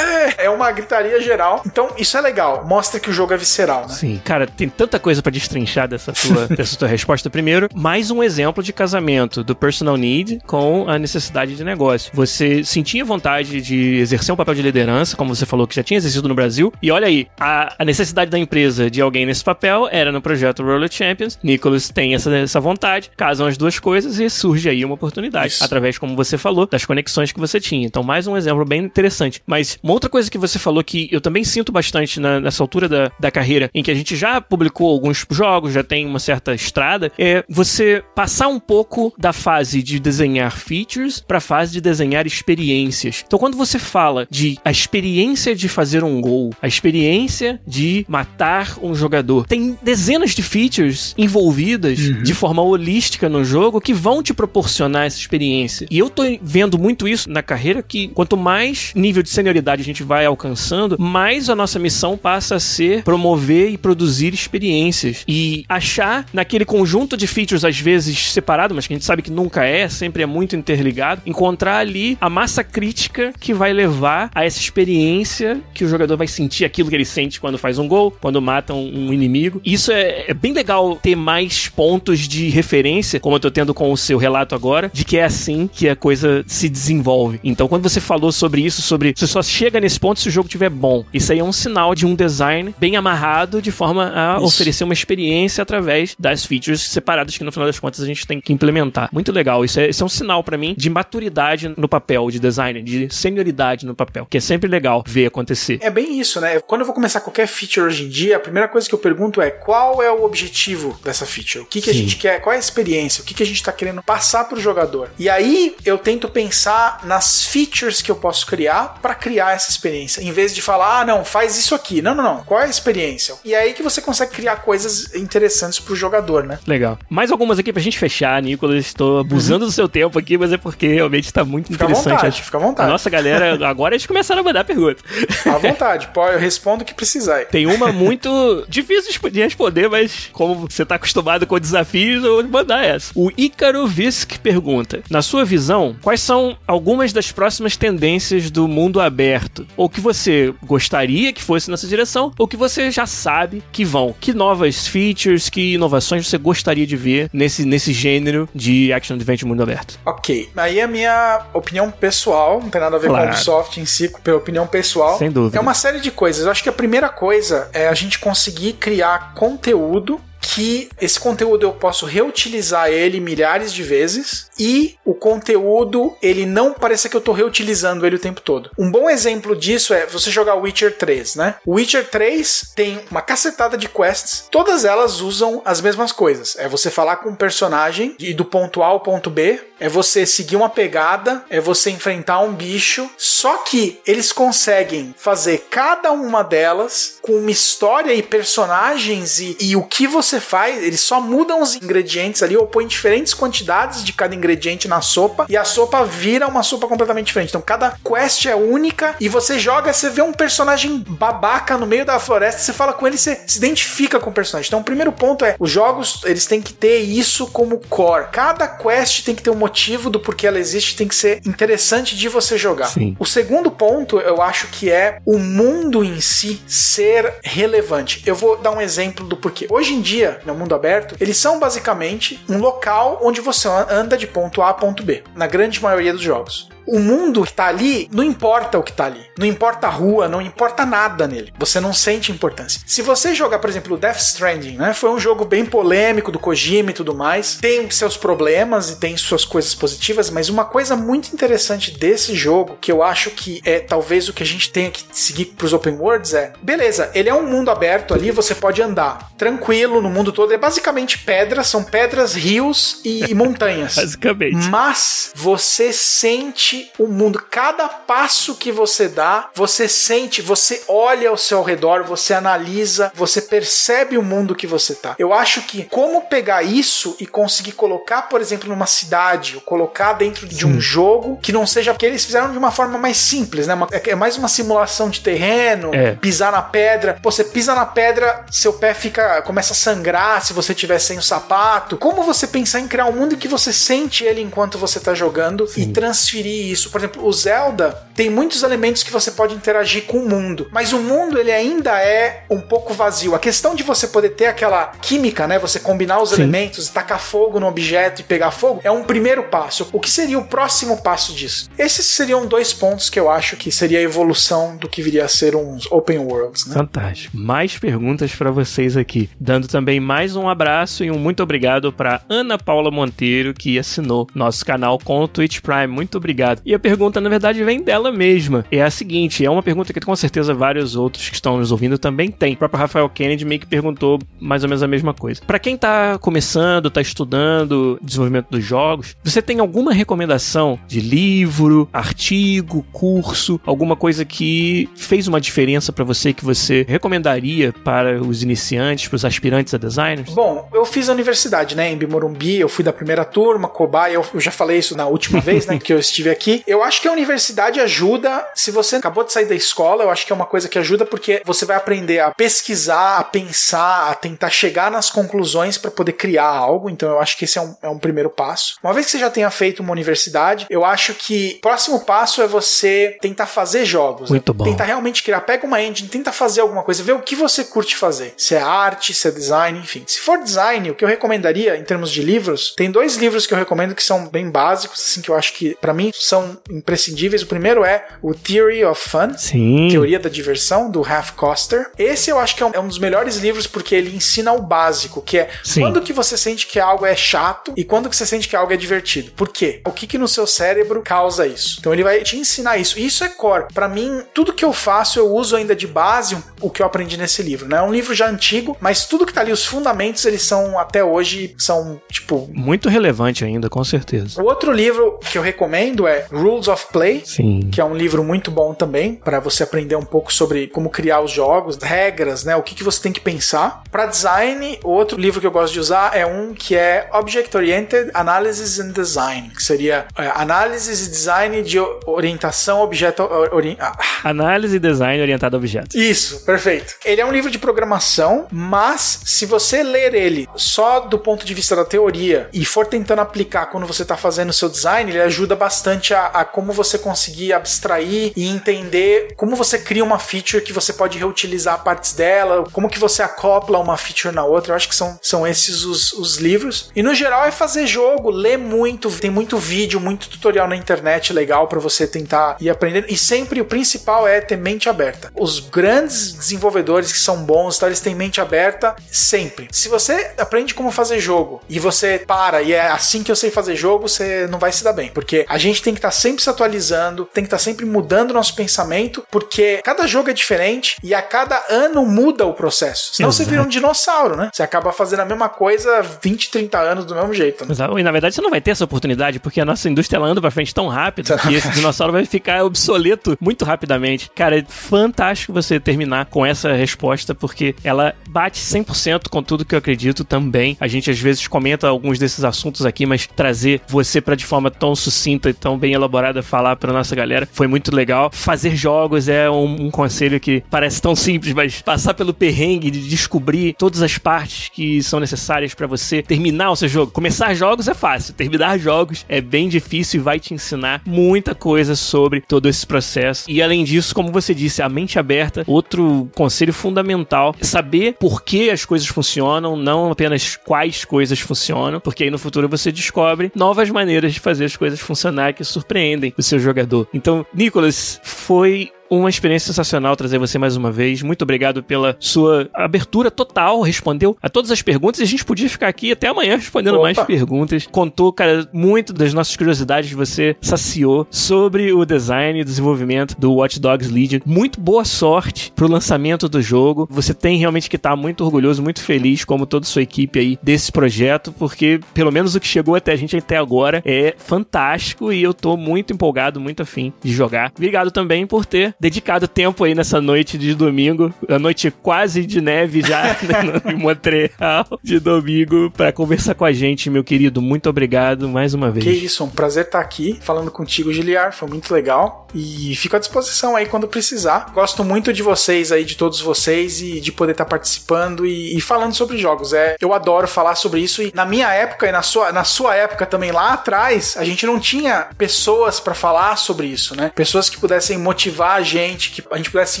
é uma gritaria geral. Então isso é legal, mostra que o jogo é visceral, né? Sim, cara, tem tanta coisa para destrinchar dessa tua, dessa tua resposta. Primeiro, mais um exemplo de casamento do personal need com a necessidade de negócio. Você sentia vontade de exercer um papel de liderança, como você falou que já tinha exercido no Brasil, e olha aí, a, a necessidade da empresa de alguém nesse papel era no projeto Roller Champions. Nicholas tem essa, essa vontade, casam as duas coisas e surge aí uma oportunidade, Isso. através, como você falou, das conexões que você tinha. Então, mais um exemplo bem interessante. Mas uma outra coisa que você falou que eu também sinto bastante na, nessa altura da, da carreira, em que a gente já publicou alguns jogos, já tem uma certa estrada, é você passar um pouco da fase de desenhar features para a fase de desenhar experiências. Então, quando você fala de a experiência de fazer um gol, a experiência de matar um jogador, tem dezenas de features envolvidas uhum. de forma holística no jogo que vão te proporcionar essa experiência. E eu tô vendo muito isso na carreira que quanto mais nível de senioridade a gente vai alcançando, mais a nossa missão passa a ser promover e produzir experiências e achar naquele conjunto de features às vezes separado, mas que a gente sabe que nunca é, sempre é muito interligado, encontrar ali a massa crítica que vai levar a essa experiência que o jogador vai sentir aquilo que ele sente quando faz um gol, quando mata um, um inimigo. Isso é, é, bem legal ter mais pontos de referência, como eu tô tendo com o seu relato agora, de que é assim que a coisa se desenvolve. Então, quando você falou sobre isso, sobre você só chega nesse ponto se o jogo tiver bom. Isso aí é um sinal de um design bem amarrado de forma a isso. oferecer uma experiência através das features separadas que no final das contas a gente tem que implementar. Muito legal. Isso é, isso é um sinal para mim de maturidade no papel de design, de senioridade no papel, que é sempre legal ver acontecer. É bem isso, né? Quando eu vou começar qualquer feature hoje em dia, a primeira coisa que eu pergunto é qual é o objetivo dessa feature? O que, que a gente quer? Qual é a experiência? O que, que a gente está querendo passar pro jogador? E aí eu tento pensar nas features que eu posso criar para criar essa experiência. Em vez de falar, ah, não, faz isso aqui. Não, não, não. Qual é a experiência? E é aí que você consegue criar coisas interessantes pro jogador, né? Legal. Mais algumas aqui pra gente fechar, Nicolas. Estou abusando uhum. do seu tempo aqui, mas é porque realmente está muito fica interessante. Fica à vontade, fica à vontade. Nossa, galera, agora eles começaram a mandar perguntas. À vontade, pô, eu respondo o que precisar. Tem uma muito difícil de responder, mas como você está acostumado com desafios, eu vou mandar essa. O Ícaro Visk pergunta: Na sua visão, quais são algumas das próximas tendências do mundo aberto? Ou que você gostaria que fosse nessa direção, ou que você já sabe que vão? Que novas features, que inovações você gostaria de ver nesse, nesse gênero de action adventure mundo aberto? Ok, aí a minha opinião pessoal, não tem nada a ver claro. com o Ubisoft em si, pela opinião pessoal. Sem dúvida. É uma série de coisas. Eu acho que a primeira coisa é a gente conseguir criar conteúdo que esse conteúdo eu posso reutilizar ele milhares de vezes e o conteúdo ele não pareça que eu estou reutilizando ele o tempo todo. Um bom exemplo disso é você jogar Witcher 3, né? Witcher 3 tem uma cacetada de quests, todas elas usam as mesmas coisas. É você falar com um personagem e do ponto A ao ponto B, é você seguir uma pegada, é você enfrentar um bicho, só que eles conseguem fazer cada uma delas com uma história e personagens e, e o que você você faz, eles só mudam os ingredientes ali ou põem diferentes quantidades de cada ingrediente na sopa e a sopa vira uma sopa completamente diferente. Então cada quest é única e você joga, você vê um personagem babaca no meio da floresta, você fala com ele, você se identifica com o personagem. Então o primeiro ponto é, os jogos, eles têm que ter isso como core. Cada quest tem que ter um motivo do porquê ela existe, tem que ser interessante de você jogar. Sim. O segundo ponto, eu acho que é o mundo em si ser relevante. Eu vou dar um exemplo do porquê. Hoje em dia, no mundo aberto, eles são basicamente um local onde você anda de ponto A a ponto B, na grande maioria dos jogos o mundo que tá ali, não importa o que tá ali. Não importa a rua, não importa nada nele. Você não sente importância. Se você jogar, por exemplo, o Death Stranding, né? Foi um jogo bem polêmico do Kojima e tudo mais. Tem seus problemas e tem suas coisas positivas, mas uma coisa muito interessante desse jogo, que eu acho que é talvez o que a gente tenha que seguir pros open worlds é, beleza, ele é um mundo aberto ali, você pode andar tranquilo no mundo todo. É basicamente pedras, são pedras, rios e, e montanhas. basicamente. Mas você sente o mundo. Cada passo que você dá, você sente, você olha ao seu redor, você analisa, você percebe o mundo que você tá. Eu acho que como pegar isso e conseguir colocar, por exemplo, numa cidade, ou colocar dentro de um jogo que não seja porque eles fizeram de uma forma mais simples, né? É, é mais uma simulação de terreno, é. pisar na pedra. Pô, você pisa na pedra, seu pé fica começa a sangrar se você tiver sem o sapato. Como você pensar em criar um mundo em que você sente ele enquanto você tá jogando Sim. e transferir isso. Por exemplo, o Zelda tem muitos elementos que você pode interagir com o mundo, mas o mundo ele ainda é um pouco vazio. A questão de você poder ter aquela química, né, você combinar os Sim. elementos, tacar fogo no objeto e pegar fogo, é um primeiro passo. O que seria o próximo passo disso? Esses seriam dois pontos que eu acho que seria a evolução do que viria a ser uns open worlds, né? Fantástico. Mais perguntas para vocês aqui, dando também mais um abraço e um muito obrigado para Ana Paula Monteiro que assinou nosso canal com o Twitch Prime. Muito obrigado e a pergunta, na verdade, vem dela mesma. É a seguinte: é uma pergunta que com certeza vários outros que estão nos ouvindo também têm. O próprio Rafael Kennedy meio que perguntou mais ou menos a mesma coisa. Para quem tá começando, tá estudando desenvolvimento dos jogos, você tem alguma recomendação de livro, artigo, curso, alguma coisa que fez uma diferença para você que você recomendaria para os iniciantes, para os aspirantes a designers? Bom, eu fiz a universidade, né, em Bimorumbi, eu fui da primeira turma, cobaia, eu já falei isso na última vez, né, que eu estive aqui aqui. Eu acho que a universidade ajuda. Se você acabou de sair da escola, eu acho que é uma coisa que ajuda porque você vai aprender a pesquisar, a pensar, a tentar chegar nas conclusões para poder criar algo. Então eu acho que esse é um, é um primeiro passo. Uma vez que você já tenha feito uma universidade, eu acho que o próximo passo é você tentar fazer jogos. Muito bom. Tentar realmente criar. Pega uma engine, tenta fazer alguma coisa, ver o que você curte fazer. Se é arte, se é design, enfim. Se for design, o que eu recomendaria em termos de livros, tem dois livros que eu recomendo que são bem básicos, assim, que eu acho que para mim são são imprescindíveis. O primeiro é o Theory of Fun, Sim. Teoria da Diversão, do Half Coster. Esse eu acho que é um, é um, dos melhores livros porque ele ensina o básico, que é Sim. quando que você sente que algo é chato e quando que você sente que algo é divertido. Por quê? O que que no seu cérebro causa isso? Então ele vai te ensinar isso. E isso é core. Para mim, tudo que eu faço, eu uso ainda de base o que eu aprendi nesse livro, né? É um livro já antigo, mas tudo que tá ali, os fundamentos, eles são até hoje, são, tipo... Muito relevante ainda, com certeza. O outro livro que eu recomendo é Rules of Play, Sim. que é um livro muito bom também para você aprender um pouco sobre como criar os jogos, regras, né? O que, que você tem que pensar. Para design, outro livro que eu gosto de usar é um que é Object Oriented Analysis and Design, que seria é, análise e design de orientação objeto ori ah. análise e design orientado a objetos. Isso, perfeito. Ele é um livro de programação, mas se você ler ele só do ponto de vista da teoria e for tentando aplicar quando você está fazendo o seu design, ele ajuda bastante a, a como você conseguir abstrair e entender como você cria uma feature que você pode reutilizar partes dela, como que você acopla uma feature na outra. Eu acho que são, são esses os, os livros. E no geral é fazer jogo, ler muito, tem muito vídeo, muito tutorial na internet legal para você tentar ir aprendendo. E sempre o principal é ter mente aberta. Os grandes desenvolvedores que são bons, tá, eles têm mente aberta sempre. Se você aprende como fazer jogo e você para e é assim que eu sei fazer jogo, você não vai se dar bem, porque a gente tem tem que estar tá sempre se atualizando, tem que estar tá sempre mudando o nosso pensamento, porque cada jogo é diferente e a cada ano muda o processo. Senão Exato. você vira um dinossauro, né? Você acaba fazendo a mesma coisa 20, 30 anos do mesmo jeito. Né? Exato. E na verdade você não vai ter essa oportunidade, porque a nossa indústria ela anda pra frente tão rápido que esse dinossauro vai ficar obsoleto muito rapidamente. Cara, é fantástico você terminar com essa resposta, porque ela bate 100% com tudo que eu acredito também. A gente às vezes comenta alguns desses assuntos aqui, mas trazer você para de forma tão sucinta e tão bem elaborada falar para nossa galera foi muito legal. Fazer jogos é um, um conselho que parece tão simples, mas passar pelo perrengue de descobrir todas as partes que são necessárias para você terminar o seu jogo. Começar jogos é fácil, terminar jogos é bem difícil e vai te ensinar muita coisa sobre todo esse processo. E além disso, como você disse, a mente aberta, outro conselho fundamental, saber por que as coisas funcionam, não apenas quais coisas funcionam, porque aí no futuro você descobre novas maneiras de fazer as coisas funcionar que surpreendem o seu jogador. Então, Nicholas, foi uma experiência sensacional trazer você mais uma vez. Muito obrigado pela sua abertura total, respondeu a todas as perguntas e a gente podia ficar aqui até amanhã respondendo Opa. mais perguntas. Contou, cara, muito das nossas curiosidades, você saciou sobre o design e desenvolvimento do Watch Dogs Legion. Muito boa sorte pro lançamento do jogo. Você tem realmente que estar tá muito orgulhoso, muito feliz, como toda a sua equipe aí, desse projeto, porque pelo menos o que chegou até a gente até agora é fantástico e eu tô muito empolgado, muito afim de jogar. Obrigado também por ter dedicado tempo aí nessa noite de domingo, a noite quase de neve já né, em Montreal de domingo, para conversar com a gente, meu querido. Muito obrigado mais uma vez. Que isso, um prazer estar aqui falando contigo, Giliar. Foi muito legal. E fico à disposição aí quando precisar. Gosto muito de vocês aí, de todos vocês, e de poder estar participando e, e falando sobre jogos. É, eu adoro falar sobre isso. E na minha época e na sua, na sua época também lá atrás, a gente não tinha pessoas para falar sobre isso, né? Pessoas que pudessem motivar a gente que a gente pudesse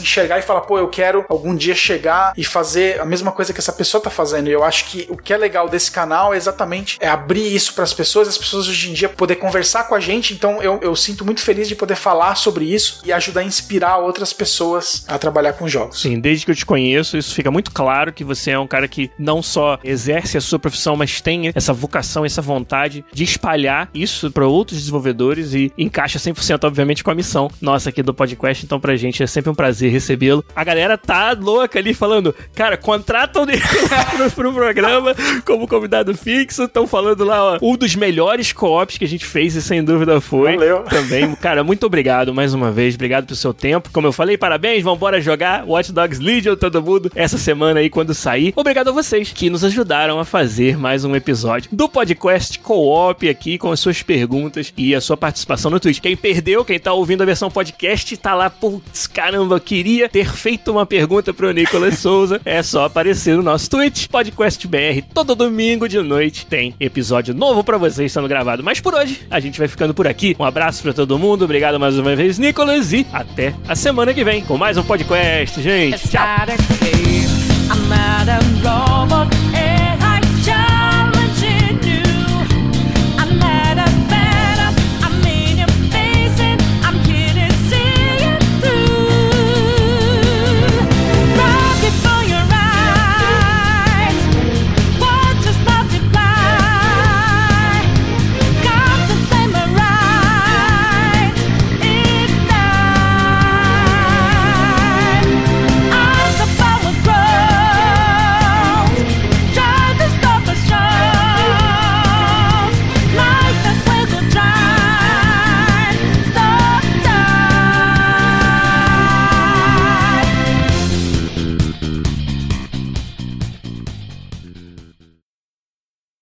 enxergar e falar, pô, eu quero algum dia chegar e fazer a mesma coisa que essa pessoa tá fazendo. E eu acho que o que é legal desse canal é exatamente é abrir isso para as pessoas, as pessoas hoje em dia poder conversar com a gente. Então eu, eu sinto muito feliz de poder falar sobre isso e ajudar a inspirar outras pessoas a trabalhar com jogos. Sim, desde que eu te conheço, isso fica muito claro que você é um cara que não só exerce a sua profissão, mas tem essa vocação, essa vontade de espalhar isso para outros desenvolvedores e encaixa 100% obviamente com a missão nossa aqui do podcast. Então pra gente. É sempre um prazer recebê-lo. A galera tá louca ali falando, cara, contratam ele pro, pro programa como convidado fixo. Estão falando lá, ó, um dos melhores co-ops que a gente fez e sem dúvida foi. Valeu. Também. Cara, muito obrigado mais uma vez. Obrigado pelo seu tempo. Como eu falei, parabéns. Vambora jogar Watch Dogs Legion, todo mundo, essa semana aí quando sair. Obrigado a vocês que nos ajudaram a fazer mais um episódio do podcast Co-op aqui com as suas perguntas e a sua participação no Twitch. Quem perdeu, quem tá ouvindo a versão podcast, tá lá Putz, caramba, queria ter feito uma pergunta pro Nicolas Souza. É só aparecer no nosso Twitch, Podcast BR. Todo domingo de noite tem episódio novo para vocês sendo gravado. Mas por hoje, a gente vai ficando por aqui. Um abraço para todo mundo. Obrigado mais uma vez, Nicolas. E até a semana que vem com mais um podcast, gente. Tchau.